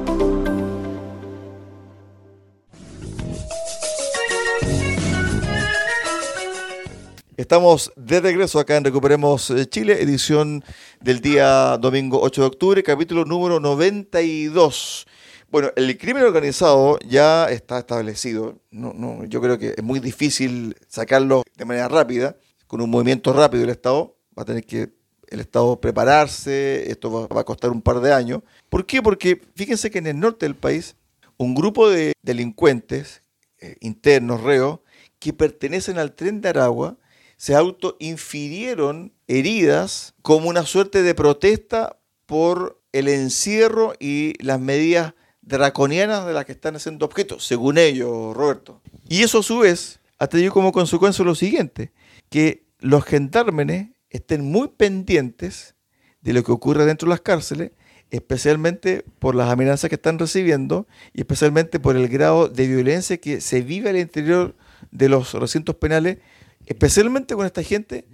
Speaker 1: Estamos de regreso acá en Recuperemos eh, Chile, edición del día domingo 8 de octubre, capítulo número 92. Bueno, el crimen organizado ya está establecido. No, no, yo creo que es muy difícil sacarlo de manera rápida, con un movimiento rápido del Estado. Va a tener que el Estado prepararse, esto va, va a costar un par de años. ¿Por qué? Porque fíjense que en el norte del país, un grupo de delincuentes eh, internos, reos, que pertenecen al tren de Aragua, se autoinfirieron heridas como una suerte de protesta por el encierro y las medidas draconianas de las que están haciendo objeto, según ellos, Roberto. Y eso a su vez ha tenido como consecuencia lo siguiente, que los gendarmes estén muy pendientes de lo que ocurre dentro de las cárceles, especialmente por las amenazas que están recibiendo y especialmente por el grado de violencia que se vive al interior de los recintos penales especialmente con esta gente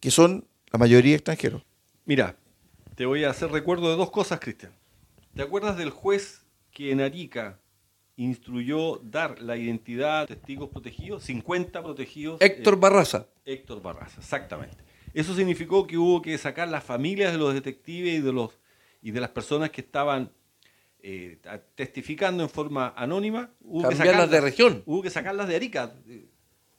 Speaker 1: que son la mayoría extranjeros.
Speaker 3: Mira, te voy a hacer recuerdo de dos cosas, Cristian. ¿Te acuerdas del juez que en Arica instruyó dar la identidad de testigos protegidos? 50 protegidos.
Speaker 2: Héctor
Speaker 3: eh,
Speaker 2: Barraza.
Speaker 3: Héctor Barraza, exactamente. Eso significó que hubo que sacar las familias de los detectives y de, los, y de las personas que estaban eh, testificando en forma anónima. Hubo que
Speaker 2: Cambiarlas de región.
Speaker 3: Hubo que sacarlas de Arica, eh,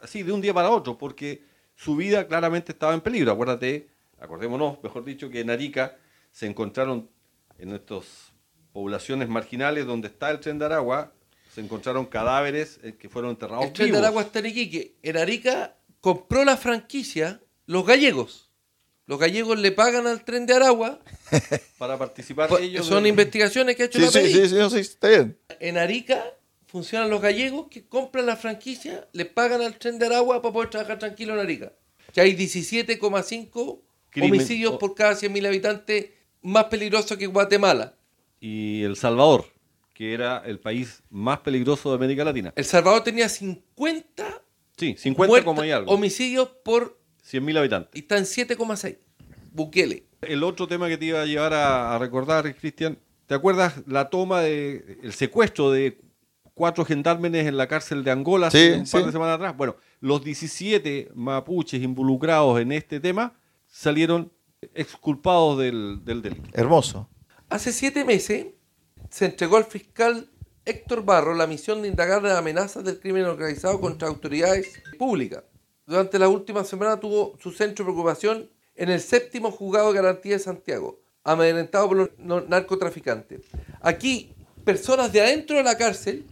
Speaker 3: así de un día para otro, porque su vida claramente estaba en peligro. Acuérdate, acordémonos, mejor dicho, que en Arica se encontraron en estas poblaciones marginales donde está el tren de Aragua, se encontraron cadáveres eh, que fueron enterrados
Speaker 2: El tren de. Aragua está en Iquique. En Arica compró la franquicia los gallegos. Los gallegos le pagan al tren de Aragua. (laughs)
Speaker 3: para participar
Speaker 2: Pues,
Speaker 3: ellos.
Speaker 2: Son investigaciones que ha hecho
Speaker 1: Sí,
Speaker 2: la
Speaker 1: sí, sí, sí, sí, está bien.
Speaker 2: En Arica funcionan los gallegos que compran la franquicia, le pagan al tren de Aragua para poder trabajar tranquilo en Arica. Que hay 17,5
Speaker 3: Crimen-
Speaker 2: homicidios por cada 100.000 habitantes, más peligroso que Guatemala.
Speaker 3: y El Salvador, que era el país más peligroso de América Latina.
Speaker 2: El Salvador tenía 50,
Speaker 3: Sí, 50
Speaker 2: muertos-
Speaker 3: como hay algo.
Speaker 2: homicidios por...
Speaker 3: 100.000 habitantes.
Speaker 2: y está en 7,6. Bukele.
Speaker 3: El otro tema que te iba a llevar a, a recordar, Cristian, ¿te acuerdas la toma de el secuestro de cuatro gendarmes en la cárcel de Angola hace un par
Speaker 1: sí.
Speaker 3: de semanas atrás? Bueno, los 17 mapuches involucrados en este tema salieron exculpados del, del delito.
Speaker 1: Hermoso.
Speaker 2: Hace siete meses se entregó al fiscal Héctor Barro la misión de indagar las amenazas del crimen organizado contra autoridades públicas. Durante la última semana tuvo su centro de preocupación en el séptimo juzgado de garantía de Santiago, amedrentado por los narcotraficantes. Aquí, personas de adentro de la cárcel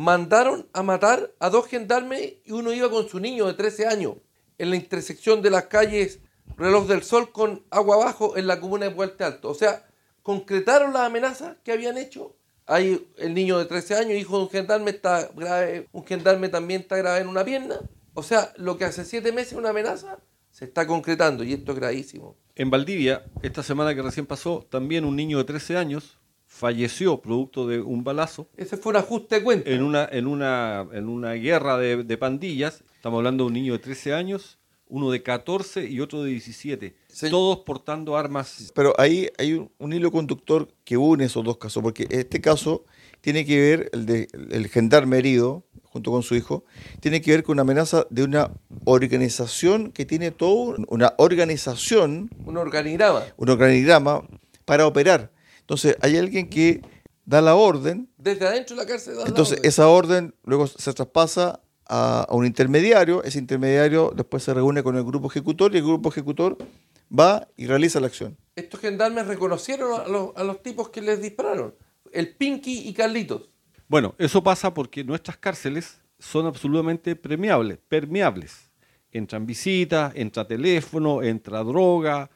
Speaker 2: mandaron a matar a dos gendarmes y uno iba con su niño de 13 años en la intersección de las calles Reloj del Sol con Agua Abajo en la comuna de Puente Alto. O sea, concretaron las amenazas que habían hecho. Hay el niño de 13 años, hijo de un gendarme, está grave, un gendarme también está grave en una pierna. O sea, lo que hace siete meses una amenaza se está concretando y esto es gravísimo.
Speaker 3: En Valdivia, esta semana que recién pasó, también un niño de 13 años falleció producto de un balazo
Speaker 2: Ese fue un ajuste de cuenta.
Speaker 3: en una, en una, en una guerra de, de pandillas. Estamos hablando de un niño de 13 años, uno de 14 y otro de 17.
Speaker 1: Sí.
Speaker 3: Todos portando armas.
Speaker 1: Pero ahí hay un, un hilo conductor que une esos dos casos, porque este caso tiene que ver, el de el gendarme herido, junto con su hijo, tiene que ver con una amenaza de una organización que tiene todo, una organización,
Speaker 2: Un organigrama.
Speaker 1: un organigrama para operar. Entonces, hay alguien que da la orden,
Speaker 2: Desde adentro de la cárcel. la
Speaker 1: entonces
Speaker 2: orden.
Speaker 1: esa orden luego se traspasa a, a un intermediario, ese intermediario después se reúne con el grupo ejecutor y el grupo ejecutor va y realiza la acción.
Speaker 2: Estos gendarmes reconocieron a los, a los tipos que les dispararon. El Pinky y Carlitos.
Speaker 3: Bueno, eso pasa porque nuestras cárceles son absolutamente premiables, permeables. Entran visitas, entra teléfono, entra droga,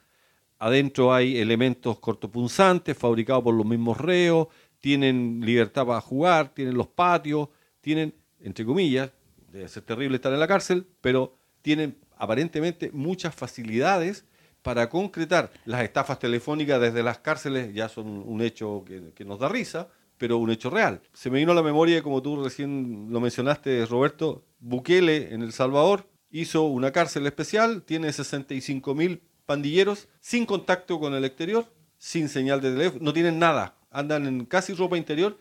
Speaker 3: adentro hay elementos cortopunzantes fabricados por los mismos reos, tienen libertad para jugar, tienen los patios, tienen, entre comillas, debe ser terrible estar en la cárcel, pero tienen aparentemente muchas facilidades para concretar las estafas telefónicas desde las cárceles, ya son un hecho que, nos da risa, pero un hecho real. Se me vino a la memoria, como tú recién lo mencionaste, Roberto, Bukele en El Salvador hizo una cárcel especial, tiene 65 mil pandilleros sin contacto con el exterior, sin señal de teléfono, no tienen nada, andan en casi ropa interior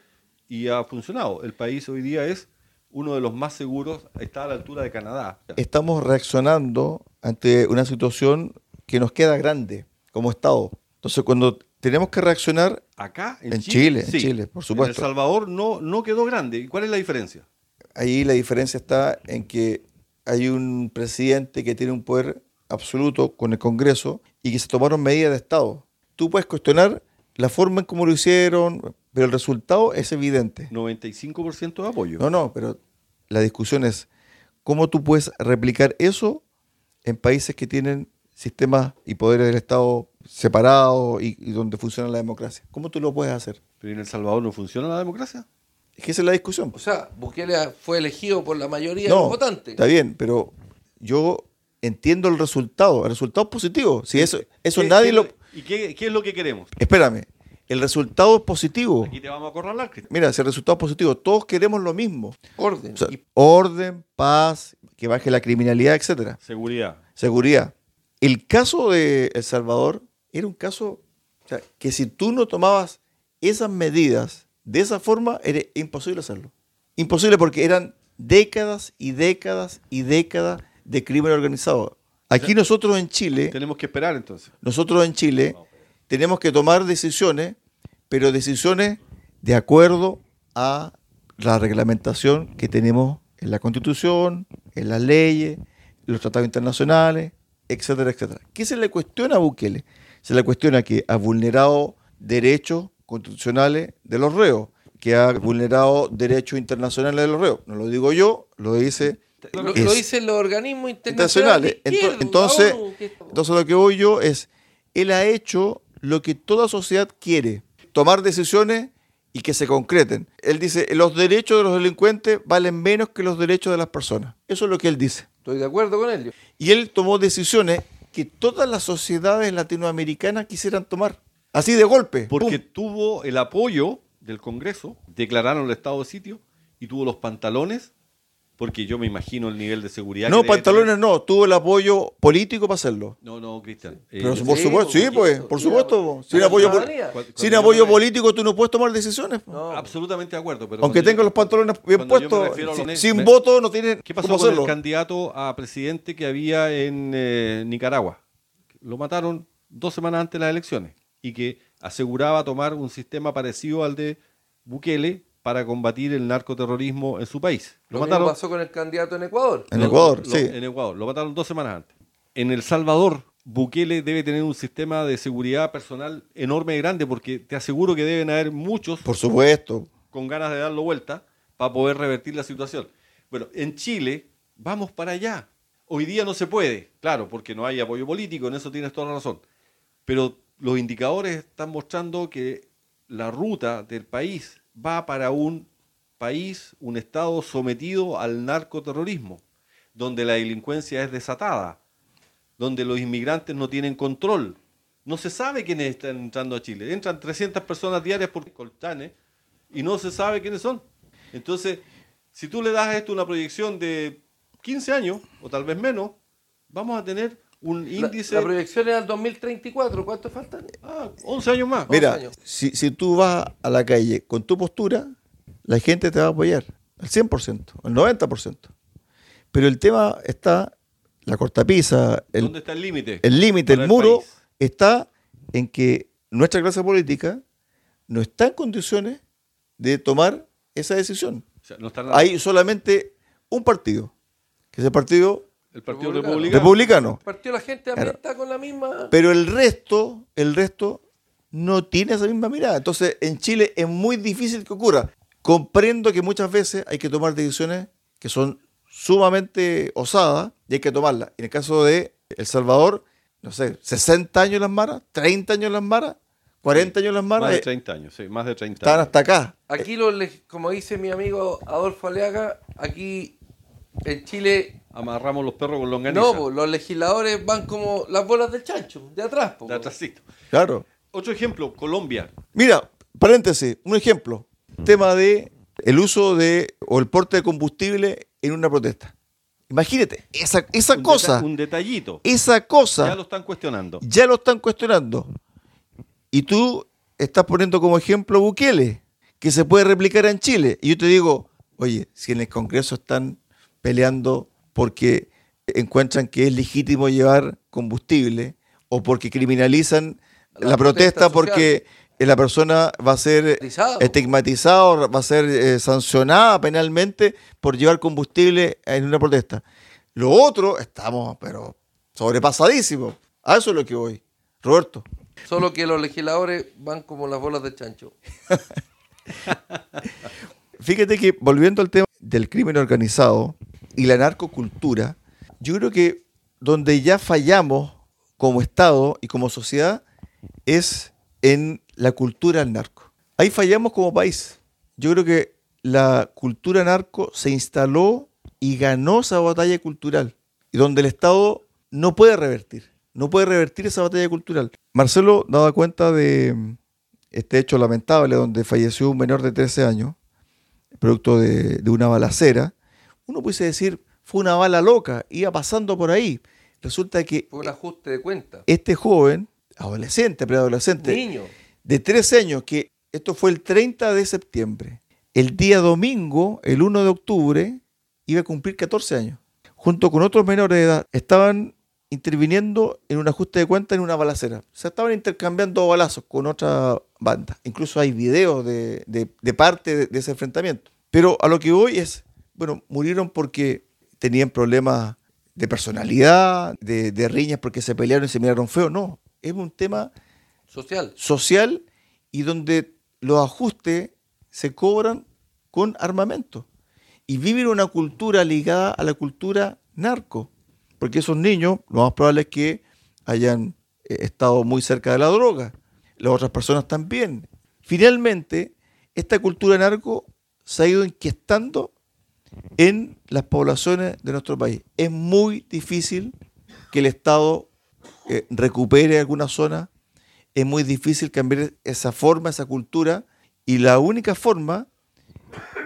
Speaker 3: y ha funcionado. El país hoy día es uno de los más seguros, está a la altura de Canadá.
Speaker 1: Estamos reaccionando ante una situación que nos queda grande como Estado. Entonces, cuando tenemos que reaccionar,
Speaker 3: Acá, en,
Speaker 1: En Chile, en
Speaker 3: sí.
Speaker 1: Chile, por
Speaker 3: En
Speaker 1: supuesto.
Speaker 3: El Salvador no, no quedó grande. ¿Y cuál es la diferencia?
Speaker 1: ahí la diferencia está en que hay un presidente que tiene un poder absoluto con el Congreso y que se tomaron medidas de Estado. Tú puedes cuestionar la forma en cómo lo hicieron, pero el resultado es evidente.
Speaker 3: 95% de apoyo.
Speaker 1: No, no, pero la discusión es cómo tú puedes replicar eso en países que tienen sistemas y poderes del Estado separados y, y donde funciona la democracia. ¿Cómo tú lo puedes hacer?
Speaker 3: Pero en El Salvador no funciona la democracia.
Speaker 1: Es que esa es la discusión.
Speaker 2: O sea, Bukele fue elegido por la mayoría de los votantes.
Speaker 1: está bien, pero yo entiendo el resultado. El resultado es positivo. Si eso, eso
Speaker 3: ¿Qué-
Speaker 1: nadie
Speaker 3: qué-
Speaker 1: lo...
Speaker 3: ¿Y qué, qué es lo que queremos?
Speaker 1: Espérame, el resultado es positivo.
Speaker 3: Aquí te vamos a acorralar, Cristian.
Speaker 1: Mira, si el resultado es positivo, todos queremos lo mismo.
Speaker 2: Orden.
Speaker 1: O sea,
Speaker 2: Y
Speaker 1: orden, paz, que baje la criminalidad, etcétera.
Speaker 3: Seguridad.
Speaker 1: Seguridad. El caso de El Salvador era un caso o sea, que si tú no tomabas esas medidas de esa forma, era imposible hacerlo. Imposible porque eran décadas y décadas y décadas de crimen organizado. Aquí nosotros en Chile,
Speaker 3: Tenemos que esperar entonces.
Speaker 1: nosotros en Chile tenemos que tomar decisiones, pero decisiones de acuerdo a la reglamentación que tenemos en la Constitución, en las leyes, en los tratados internacionales, etcétera, etcétera. ¿Qué se le cuestiona a Bukele? Se le cuestiona que ha vulnerado derechos constitucionales de los reos, que ha vulnerado derechos internacionales de los reos. No lo digo yo, lo dice
Speaker 2: lo,
Speaker 1: es-
Speaker 2: lo dicen los organismos
Speaker 1: internacionales. entonces, entonces lo que voy yo es, él ha hecho lo que toda sociedad quiere, tomar decisiones y que se concreten. Él dice, los derechos de los delincuentes valen menos que los derechos de las personas. Eso es lo que él dice.
Speaker 2: Estoy de acuerdo con él.
Speaker 1: Y él tomó decisiones que todas las sociedades latinoamericanas quisieran tomar. Así de golpe.
Speaker 3: Porque
Speaker 1: ¡pum!
Speaker 3: tuvo el apoyo del Congreso, declararon el estado de sitio y tuvo los pantalones, porque yo me imagino el nivel de seguridad.
Speaker 1: No,
Speaker 3: que
Speaker 1: pantalones no, tuvo el apoyo político para hacerlo.
Speaker 3: No, no, Cristian. Eh,
Speaker 1: Pero
Speaker 3: yo-
Speaker 1: por
Speaker 2: Sí,
Speaker 1: supuesto, sí, pues, por supuesto. Sin
Speaker 2: la
Speaker 1: apoyo,
Speaker 2: ciudadanía.
Speaker 1: sin político tú no puedes tomar decisiones. po.
Speaker 2: No.
Speaker 3: absolutamente de acuerdo. Pero
Speaker 1: Aunque tenga
Speaker 3: yo-
Speaker 1: los pantalones bien puestos, sin, voto no tiene
Speaker 3: ¿Qué pasó
Speaker 1: cómo
Speaker 3: con
Speaker 1: hacerlo.
Speaker 3: el candidato a presidente que había en eh, Nicaragua? Lo mataron dos semanas antes de las elecciones y que aseguraba tomar un sistema parecido al de Bukele para combatir el narcoterrorismo en su país.
Speaker 2: Lo,
Speaker 3: Lo
Speaker 2: mismo
Speaker 3: mataron
Speaker 2: pasó con el candidato en Ecuador.
Speaker 1: En
Speaker 3: lo-
Speaker 1: Ecuador,
Speaker 3: lo-
Speaker 1: sí.
Speaker 3: En Ecuador, lo mataron dos semanas antes. En El Salvador, Bukele debe tener un sistema de seguridad personal enorme y grande porque te aseguro que deben haber muchos
Speaker 1: Por supuesto.
Speaker 3: con ganas de darlo vuelta para poder revertir la situación. Bueno, en Chile vamos para allá. Hoy día no se puede, claro, porque no hay apoyo político, en eso tienes toda la razón. Pero los indicadores están mostrando que la ruta del país va para un país, un Estado sometido al narcoterrorismo, donde la delincuencia es desatada, donde los inmigrantes no tienen control. No se sabe quiénes están entrando a Chile. Entran 300 personas diarias por Colchane y no se sabe quiénes son. Entonces, si tú le das a esto una proyección de 15 años, o tal vez menos, vamos a tener un
Speaker 2: La,
Speaker 3: índice...
Speaker 2: la proyección es al 2034. ¿Cuánto faltan?
Speaker 3: Ah, 11 años más.
Speaker 1: Mira,
Speaker 2: años.
Speaker 1: si, si tú vas a la calle con tu postura, la gente te va a apoyar al 100%, al 90%. Pero el tema está, la cortapisa, el
Speaker 3: ¿Dónde está el límite?
Speaker 1: el límite, el muro,
Speaker 3: país?
Speaker 1: está en que nuestra clase política no está en condiciones de tomar esa decisión.
Speaker 3: O sea, no está
Speaker 1: Hay solamente un partido, que es el partido
Speaker 3: el Partido
Speaker 2: Republicano.
Speaker 3: Republicano.
Speaker 1: republicano.
Speaker 2: Partió la gente también
Speaker 1: Claro.
Speaker 2: está con la misma.
Speaker 1: Pero el resto, el resto no tiene esa misma mirada. Entonces, en Chile es muy difícil que ocurra. Comprendo que muchas veces hay que tomar decisiones que son sumamente osadas y hay que tomarlas. En el caso de El Salvador, no sé, 60 años las maras, 30 años las maras, 40 años las maras,
Speaker 3: Más de
Speaker 1: eh,
Speaker 3: 30 años, sí, más de 30
Speaker 1: están
Speaker 3: años.
Speaker 1: hasta acá.
Speaker 2: Aquí, los, leg- como dice mi amigo Adolfo Aleaga, aquí en Chile,
Speaker 3: Amarramos los perros con longaniza.
Speaker 2: no, po, los legisladores van como las bolas del chancho, de atrás. po.
Speaker 3: de atrásito.
Speaker 1: Claro.
Speaker 3: Otro ejemplo, Colombia.
Speaker 1: Mira, paréntesis, un ejemplo. Tema de el uso de o el porte de combustible en una protesta. Imagínate, esa, esa
Speaker 3: Un
Speaker 1: cosa,
Speaker 3: deta- un detallito.
Speaker 1: esa cosa
Speaker 3: Ya lo están cuestionando.
Speaker 1: ya lo están cuestionando. Y tú estás poniendo como ejemplo Bukele, que se puede replicar en Chile. Y yo te digo, oye, si en el Congreso están peleando porque encuentran que es legítimo llevar combustible o porque criminalizan la,
Speaker 2: La
Speaker 1: protesta, porque la persona va a ser estigmatizada, va a ser eh, sancionada penalmente por llevar combustible en una protesta. Lo otro, estamos, pero sobrepasadísimos. A eso es lo que voy. Roberto.
Speaker 2: Solo que los legisladores van como las bolas de chancho. (laughs)
Speaker 1: Fíjate que volviendo al tema del crimen organizado y la narcocultura, yo creo que donde ya fallamos como Estado y como sociedad es en la cultura del narco. Ahí fallamos como país. Yo creo que la cultura narco se instaló y ganó esa batalla cultural, y donde el Estado no puede revertir, no puede revertir esa batalla cultural. Marcelo daba cuenta de este hecho lamentable donde falleció un menor de 13 años, producto de, de una balacera. Uno puede decir, fue una bala loca, iba pasando por ahí. Resulta que
Speaker 2: Fue un ajuste de cuenta.
Speaker 1: este joven, adolescente, preadolescente,
Speaker 2: Niño.
Speaker 1: de 13 años, que esto fue el 30 de septiembre, el día domingo, el 1 de octubre, iba a cumplir 14 años. Junto con otros menores de edad, estaban interviniendo en un ajuste de cuenta en una balacera. Se estaban intercambiando balazos con otra banda. Incluso hay videos de, de- de parte de, de ese enfrentamiento. Pero a lo que voy es, bueno, murieron porque tenían problemas de personalidad, de, de riñas porque se pelearon y se miraron feo. No, es un tema
Speaker 2: Social.
Speaker 1: social y donde los ajustes se cobran con armamento. Y viven una cultura ligada a la cultura narco. Porque esos niños, lo más probable es que hayan eh, estado muy cerca de la droga. Las otras personas también. Finalmente, esta cultura narco se ha ido inquietando en las poblaciones de nuestro país. Es muy difícil que el Estado eh, recupere alguna zona, es muy difícil cambiar esa forma, esa cultura, y la única forma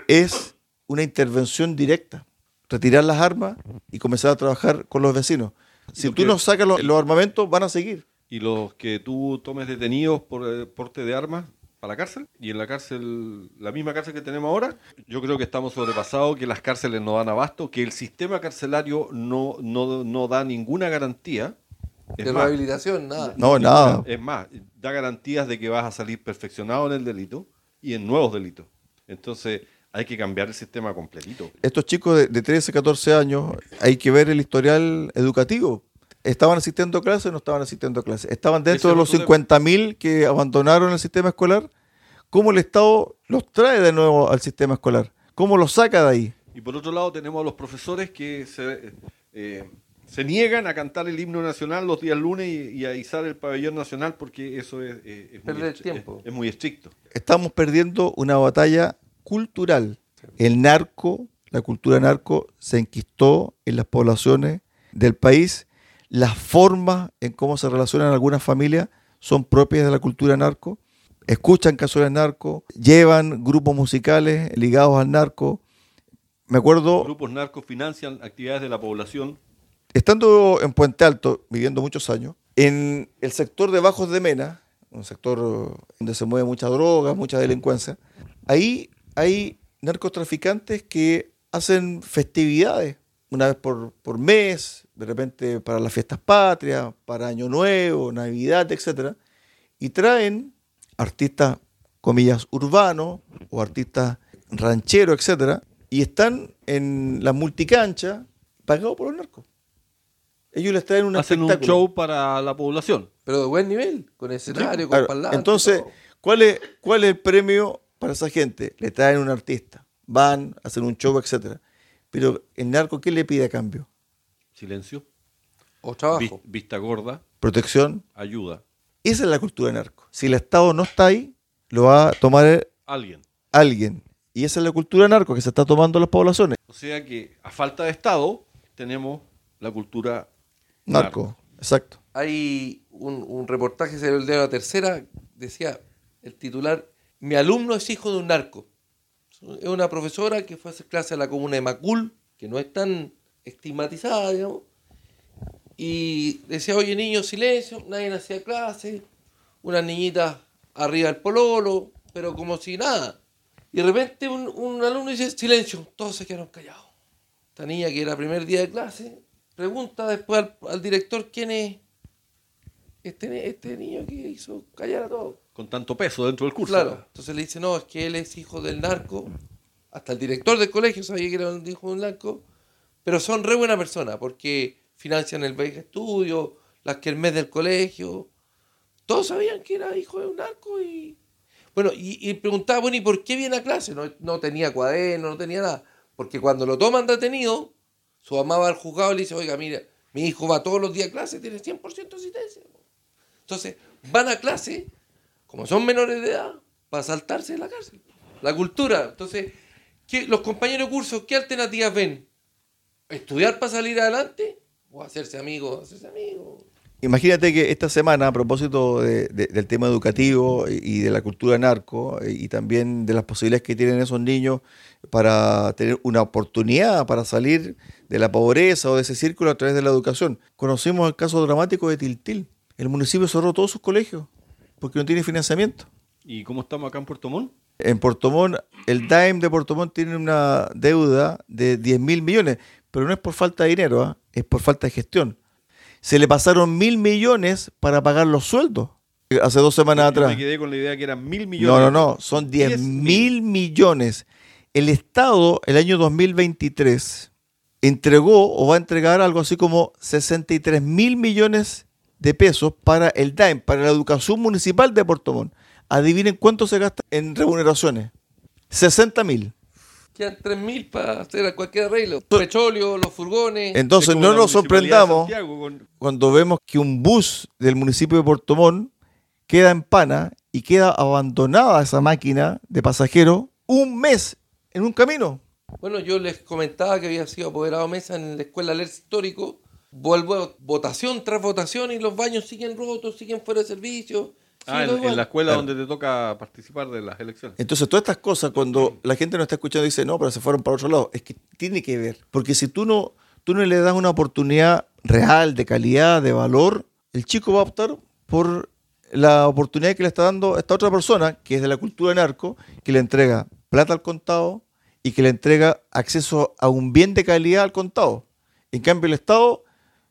Speaker 1: es una intervención directa, retirar las armas y comenzar a trabajar con los vecinos. Si tú no sacas los, los armamentos, van a seguir.
Speaker 3: Y los que tú tomes detenidos por eh, porte de armas para la cárcel, y en la cárcel, la misma cárcel que tenemos ahora, yo creo que estamos sobrepasados, que las cárceles no dan abasto, que el sistema carcelario no, no, no da ninguna garantía. Es
Speaker 2: De
Speaker 3: más,
Speaker 2: rehabilitación, nada.
Speaker 1: No, nada.
Speaker 3: Es más, da garantías de que vas a salir perfeccionado en el delito y en nuevos delitos. Entonces, hay que cambiar el sistema completito.
Speaker 1: Estos chicos de, de 13, 14 años, hay que ver el historial educativo. ¿Estaban asistiendo a clases o no estaban asistiendo a clases? ¿Estaban dentro de los
Speaker 3: otro tema.
Speaker 1: 50.000 que abandonaron el sistema escolar? ¿Cómo el Estado los trae de nuevo al sistema escolar? ¿Cómo los saca de ahí?
Speaker 3: Y por otro lado tenemos a los profesores que se, eh, se niegan a cantar el himno nacional los días lunes y, y a izar el pabellón nacional porque eso es, eh, muy, es- es muy estricto.
Speaker 1: Estamos perdiendo una batalla cultural. El narco, la cultura narco, se enquistó en las poblaciones del país. Las formas en cómo se relacionan algunas familias son propias de la cultura narco. Escuchan canciones narco, llevan grupos musicales ligados al narco. Me acuerdo,
Speaker 3: Grupos narcos financian actividades de la población.
Speaker 1: estando en Puente Alto, viviendo muchos años, en el sector de Bajos de Mena, un sector donde se mueve mucha droga, mucha delincuencia, ahí hay narcotraficantes que hacen festividades una vez por, por mes, de repente para las fiestas patrias, para Año Nuevo, Navidad, etcétera, y traen artistas, comillas, urbanos o artistas rancheros, etcétera, y están en la multicancha pagados por los narcos. Ellos les traen un
Speaker 3: hacen un
Speaker 1: espectáculo.
Speaker 3: show para la población.
Speaker 2: Pero de buen nivel, con escenario, con
Speaker 1: Claro,
Speaker 2: parlante.
Speaker 1: Entonces. ¿cuál es, ¿cuál es el premio para esa gente? Le traen un artista, van, hacen un show, etcétera. Pero el narco, ¿qué le pide a cambio?
Speaker 3: Silencio.
Speaker 2: O
Speaker 3: vis-
Speaker 2: trabajo.
Speaker 3: vista gorda.
Speaker 1: Protección.
Speaker 3: Ayuda.
Speaker 1: Esa es la cultura narco. Si el Estado no está ahí, lo va a tomar
Speaker 3: Alguien.
Speaker 1: alguien. Y esa es la cultura narco que se está tomando las poblaciones.
Speaker 3: O sea que a falta de Estado tenemos la cultura
Speaker 1: Narco, exacto.
Speaker 2: Hay un, un reportaje sobre el de la tercera, decía el titular, mi alumno es hijo de un narco. Es una profesora que fue a hacer clase a la comuna de Macul, que no es tan estigmatizada, digamos. Y decía, oye niños, silencio, nadie hacía clase, unas niñitas arriba el pololo, pero como si nada. Y de repente un, un alumno dice, silencio, todos se quedaron callados. Esta niña que era primer día de clase, pregunta después al, al director quién es este, este niño que hizo callar a todos.
Speaker 3: Con tanto peso dentro del curso.
Speaker 2: Claro. Entonces le dice, no, es que él es hijo del narco. Hasta el director del colegio sabía que era un hijo del narco. Pero son re buena persona porque financian el beca estudio, las que el mes del colegio. Todos sabían que era hijo de un narco y... Bueno, y, y preguntaba, bueno, ¿y por qué viene a clase? No, no tenía cuaderno, no tenía nada. Porque cuando lo toman detenido, su mamá va al juzgado y le dice, oiga, mira, mi hijo va todos los días a clase, tiene 100% de asistencia. Entonces, van a clase, como son menores de edad, para saltarse de la cárcel. La cultura. Entonces, ¿qué- los compañeros de curso, ¿qué alternativas ven? ¿Estudiar para salir adelante? ¿O hacerse amigos? Hacerse amigos.
Speaker 1: Imagínate que esta semana, a propósito de- de- del tema educativo y y de la cultura narco eh, y también de las posibilidades que tienen esos niños para tener una oportunidad para salir de la pobreza o de ese círculo a través de la educación, conocimos el caso dramático de Tiltil. El municipio cerró todos sus colegios porque no tiene financiamiento.
Speaker 3: ¿Y cómo estamos acá en Puerto Montt?
Speaker 1: En Puerto Montt, el DAEM de Puerto Montt tiene una deuda de 10 mil millones, pero no es por falta de dinero, ¿ah? es por falta de gestión. Se le pasaron mil millones para pagar los sueldos hace dos semanas
Speaker 3: Yo
Speaker 1: atrás.
Speaker 3: Me quedé con la idea que eran mil
Speaker 1: No,
Speaker 3: millones.
Speaker 1: no, no, son 10 mil millones. El Estado, el año 2023, entregó o va a entregar algo así como 63 mil millones de pesos para el DAEM, para la educación municipal de Puerto Montt. Adivinen cuánto se gasta en remuneraciones. 60 mil.
Speaker 2: Quedan 3.000 para hacer cualquier arreglo. Petróleo, los furgones.
Speaker 1: Entonces no nos sorprendamos
Speaker 3: con-
Speaker 1: cuando vemos que un bus del municipio de Puerto Montt queda en pana y queda abandonada esa máquina de pasajeros un mes en un camino.
Speaker 2: Bueno, yo les comentaba que había sido apoderado mesa en la escuela Alerce Histórico. Vuelvo votación tras votación y los baños siguen rotos, siguen fuera de servicio.
Speaker 3: Ah, en, la escuela
Speaker 1: Claro.
Speaker 3: donde te toca participar de las elecciones.
Speaker 1: Entonces, todas estas cosas, cuando la gente no está escuchando, dice, no, pero se fueron para otro lado, es que tiene que ver. Porque si tú no, tú no le das una oportunidad real, de calidad, de valor, el chico va a optar por la oportunidad que le está dando esta otra persona, que es de la cultura narco, que le entrega plata al contado y que le entrega acceso a un bien de calidad al contado. En cambio, el Estado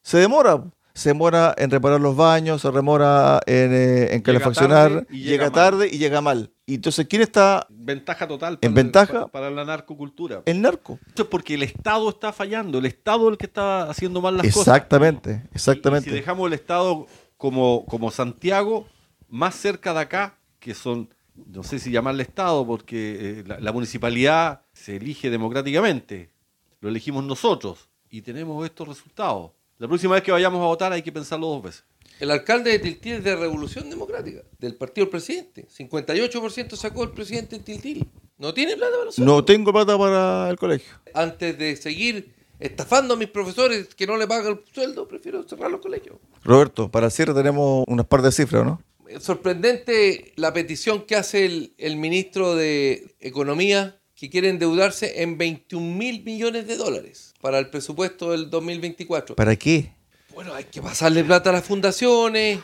Speaker 1: se demora. Se demora en reparar los baños, se demora en, eh, en calefaccionar,
Speaker 3: tarde y
Speaker 1: llega,
Speaker 3: llega
Speaker 1: tarde y llega mal. Y entonces, ¿quién está
Speaker 3: Ventaja total
Speaker 1: En
Speaker 3: para,
Speaker 1: ventaja-
Speaker 3: para, para la narcocultura.
Speaker 1: el narco?
Speaker 3: Esto es porque el Estado está fallando, el Estado es el que está haciendo mal las cosas.
Speaker 1: Exactamente, exactamente.
Speaker 3: Si dejamos el Estado como, como Santiago, más cerca de acá, que son, no sé si llamarle Estado, porque eh, la, la municipalidad se elige democráticamente, lo elegimos nosotros y tenemos estos resultados. La próxima vez que vayamos a votar hay que pensarlo dos veces.
Speaker 2: El alcalde de Tiltil es de Revolución Democrática, del partido del presidente. 58% sacó el presidente en Tiltil. No tiene plata para los
Speaker 1: No tengo plata para el colegio.
Speaker 2: Antes de seguir estafando a mis profesores que no le pagan el sueldo, prefiero cerrar los colegios.
Speaker 1: Roberto, para el cierre tenemos unas par de cifras, ¿no?
Speaker 2: Sorprendente la petición que hace el, el ministro de Economía, que quiere endeudarse en 21 mil millones de dólares para el presupuesto del 2024.
Speaker 1: ¿Para qué?
Speaker 2: Bueno, hay que pasarle plata a las fundaciones,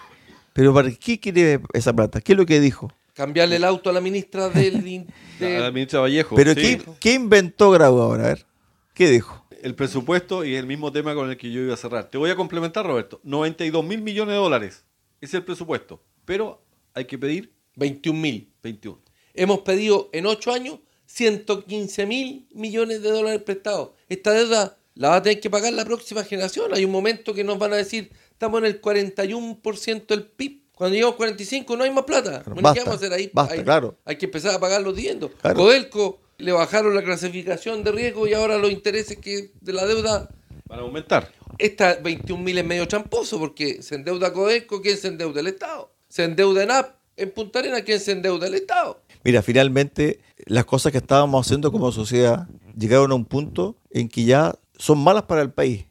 Speaker 1: ¿Pero para qué quiere esa plata? ¿Qué es lo que dijo?
Speaker 2: cambiarle el auto a la ministra del... (laughs) de-
Speaker 3: A la ministra Vallejo.
Speaker 1: ¿Pero
Speaker 3: sí.
Speaker 1: qué, qué inventó Grau ahora? A ver, ¿qué dijo?
Speaker 3: El presupuesto y el mismo tema con el que yo iba a cerrar. Te voy a complementar, Roberto. 92 mil millones de dólares. Es el presupuesto. Pero hay que pedir
Speaker 2: 21 mil.
Speaker 3: 21.
Speaker 2: Hemos pedido en ocho años 115 mil millones de dólares prestados. Esta deuda la va a tener que pagar la próxima generación. Hay un momento que nos van a decir, estamos en el 41% del PIB. Cuando lleguemos a 45 no hay más plata.
Speaker 1: Claro,
Speaker 2: Bueno,
Speaker 1: basta,
Speaker 2: ¿Qué vamos a hacer ahí?
Speaker 1: basta,
Speaker 2: hay,
Speaker 1: claro.
Speaker 2: hay que empezar a pagar los dividendos.
Speaker 1: Claro.
Speaker 2: Codelco le bajaron la clasificación de riesgo y ahora los intereses que de la deuda
Speaker 3: Van a aumentar.
Speaker 2: esta 21 mil es medio tramposo porque se endeuda Codelco, ¿quién se endeuda? El Estado. Se endeuda en AP, en Punta Arena, ¿quién se endeuda? El Estado.
Speaker 1: Mira, finalmente las cosas que estábamos haciendo como sociedad llegaron a un punto en que ya son malas para el país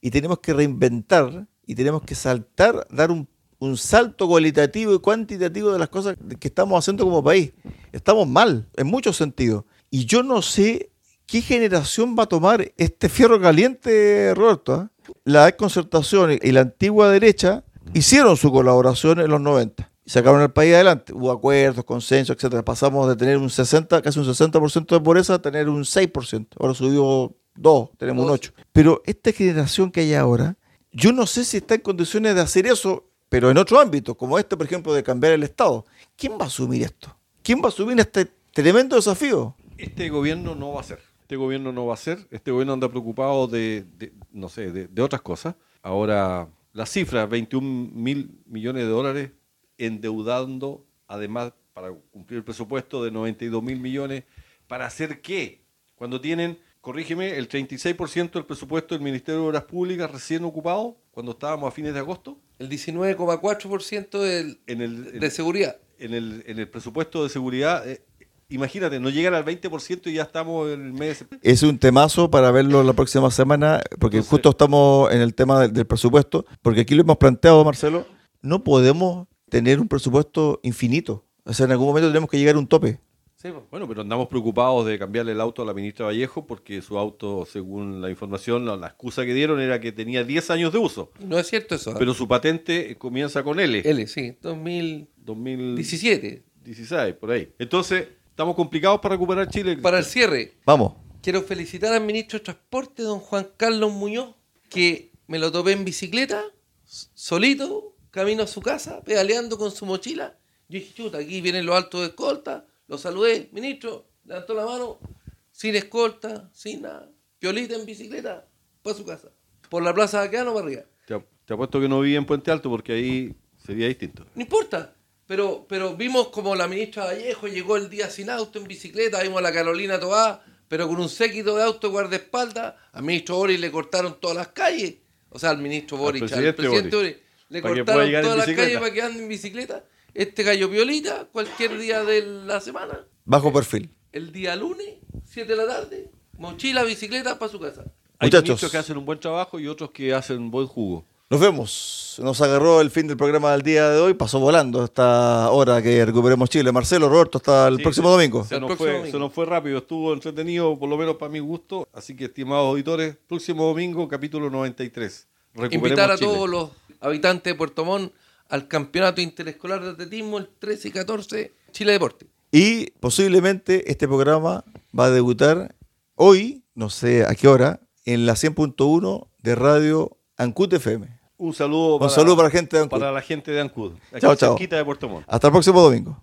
Speaker 1: y tenemos que reinventar y tenemos que saltar, dar un, un salto cualitativo y cuantitativo de las cosas que estamos haciendo como país. Estamos mal en muchos sentidos y yo no sé qué generación va a tomar este fierro caliente, Roberto. ¿ah? La desconcertación y la antigua derecha hicieron su colaboración en los 90. Sacaron el país adelante. Hubo acuerdos, consensos, etcétera. Pasamos de tener un 60, casi un 60% de pobreza a tener un 6%. Ahora subió 2, tenemos un 8. Pero esta generación que hay ahora, yo no sé si está en condiciones de hacer eso, pero en otro ámbito, como este, por ejemplo, de cambiar el Estado. ¿Quién va a asumir esto? ¿Quién va a asumir este tremendo desafío?
Speaker 3: Este gobierno no va a ser. Este gobierno no va a ser. Este gobierno anda preocupado de, de no sé, de, de otras cosas. Ahora, la cifra, 21 mil millones de dólares endeudando, además, para cumplir el presupuesto de 92 mil millones, ¿para hacer qué? Cuando tienen, corrígeme, el 36% del presupuesto del Ministerio de Obras Públicas recién ocupado, cuando estábamos a fines de agosto,
Speaker 2: El 19,4% del-
Speaker 3: en el, en-
Speaker 2: de seguridad.
Speaker 3: en el, en el presupuesto de seguridad, eh, imagínate, no llegan al 20% y ya estamos en el mes de septiembre.
Speaker 1: Es un temazo para verlo la próxima semana, porque
Speaker 3: Entonces-
Speaker 1: justo estamos en el tema del, del presupuesto, porque aquí lo hemos planteado, Marcelo, no podemos tener un presupuesto infinito. O sea, en algún momento tenemos que llegar a un tope.
Speaker 2: Sí, po.
Speaker 3: Bueno, pero andamos preocupados de cambiarle el auto a la ministra Vallejo porque su auto, según la información, la, la excusa que dieron era que tenía 10 años de uso,
Speaker 2: No es cierto eso. ¿eh?
Speaker 3: pero su patente comienza con L,
Speaker 2: L, sí, 2017.
Speaker 3: 2016, por ahí. Entonces, estamos complicados para recuperar Chile.
Speaker 2: Para el cierre,
Speaker 1: Vamos.
Speaker 2: quiero felicitar al ministro de Transporte, don Juan Carlos Muñoz, que me lo topé en bicicleta, solito, camino a su casa, pedaleando con su mochila. Yo dije, chuta, aquí vienen los altos de escolta. Lo saludé, ministro, levantó la mano, sin escolta, sin nada. Piolita en bicicleta, para su casa. Por la plaza de Aqueano para arriba.
Speaker 3: Te, te apuesto que no viví en Puente Alto porque ahí sería distinto.
Speaker 2: No importa. Pero, pero vimos como la ministra Vallejo llegó el día sin auto en bicicleta, vimos a la Carolina Toá, pero con un séquito de auto guardaespaldas. Al ministro Boris le cortaron todas las calles. O sea, al ministro Boris, al
Speaker 3: presidente
Speaker 2: presidente,
Speaker 3: Boris.
Speaker 2: Boris, le
Speaker 3: Para que
Speaker 2: cortaron todas las
Speaker 3: bicicleta.
Speaker 2: calles para que ande en bicicleta. Este gallo violita, cualquier día de la semana.
Speaker 1: Bajo perfil.
Speaker 2: El día lunes, 7 de la tarde, mochila, bicicleta para su casa.
Speaker 3: Hay
Speaker 1: Muchachos.
Speaker 3: ministros que hacen un buen trabajo y otros que hacen buen jugo.
Speaker 1: Nos vemos. Nos agarró el fin del programa del día de hoy. Pasó volando esta hora que recuperemos Chile. Marcelo, Roberto, hasta el
Speaker 3: Sí,
Speaker 1: próximo
Speaker 3: se-
Speaker 1: domingo.
Speaker 3: Se
Speaker 2: El
Speaker 3: nos,
Speaker 2: próximo
Speaker 3: fue,
Speaker 2: domingo.
Speaker 3: se nos fue rápido, estuvo entretenido, por lo menos para mi gusto. Así que, estimados auditores, próximo domingo, capítulo 93. Recuperemos
Speaker 2: Invitar a
Speaker 3: Chile.
Speaker 2: todos los habitantes de Puerto Montt al campeonato interescolar de atletismo el 13 y 14 Chile Deporte.
Speaker 1: Y posiblemente este programa va a debutar hoy, no sé a qué hora, en la 100.1 de Radio Ancut FM.
Speaker 3: Un saludo
Speaker 1: Un saludo para la gente de Ancud.
Speaker 3: para la gente de Ancud, aquí
Speaker 1: Chao, chao.
Speaker 3: de Puerto Montt.
Speaker 1: Hasta el próximo domingo.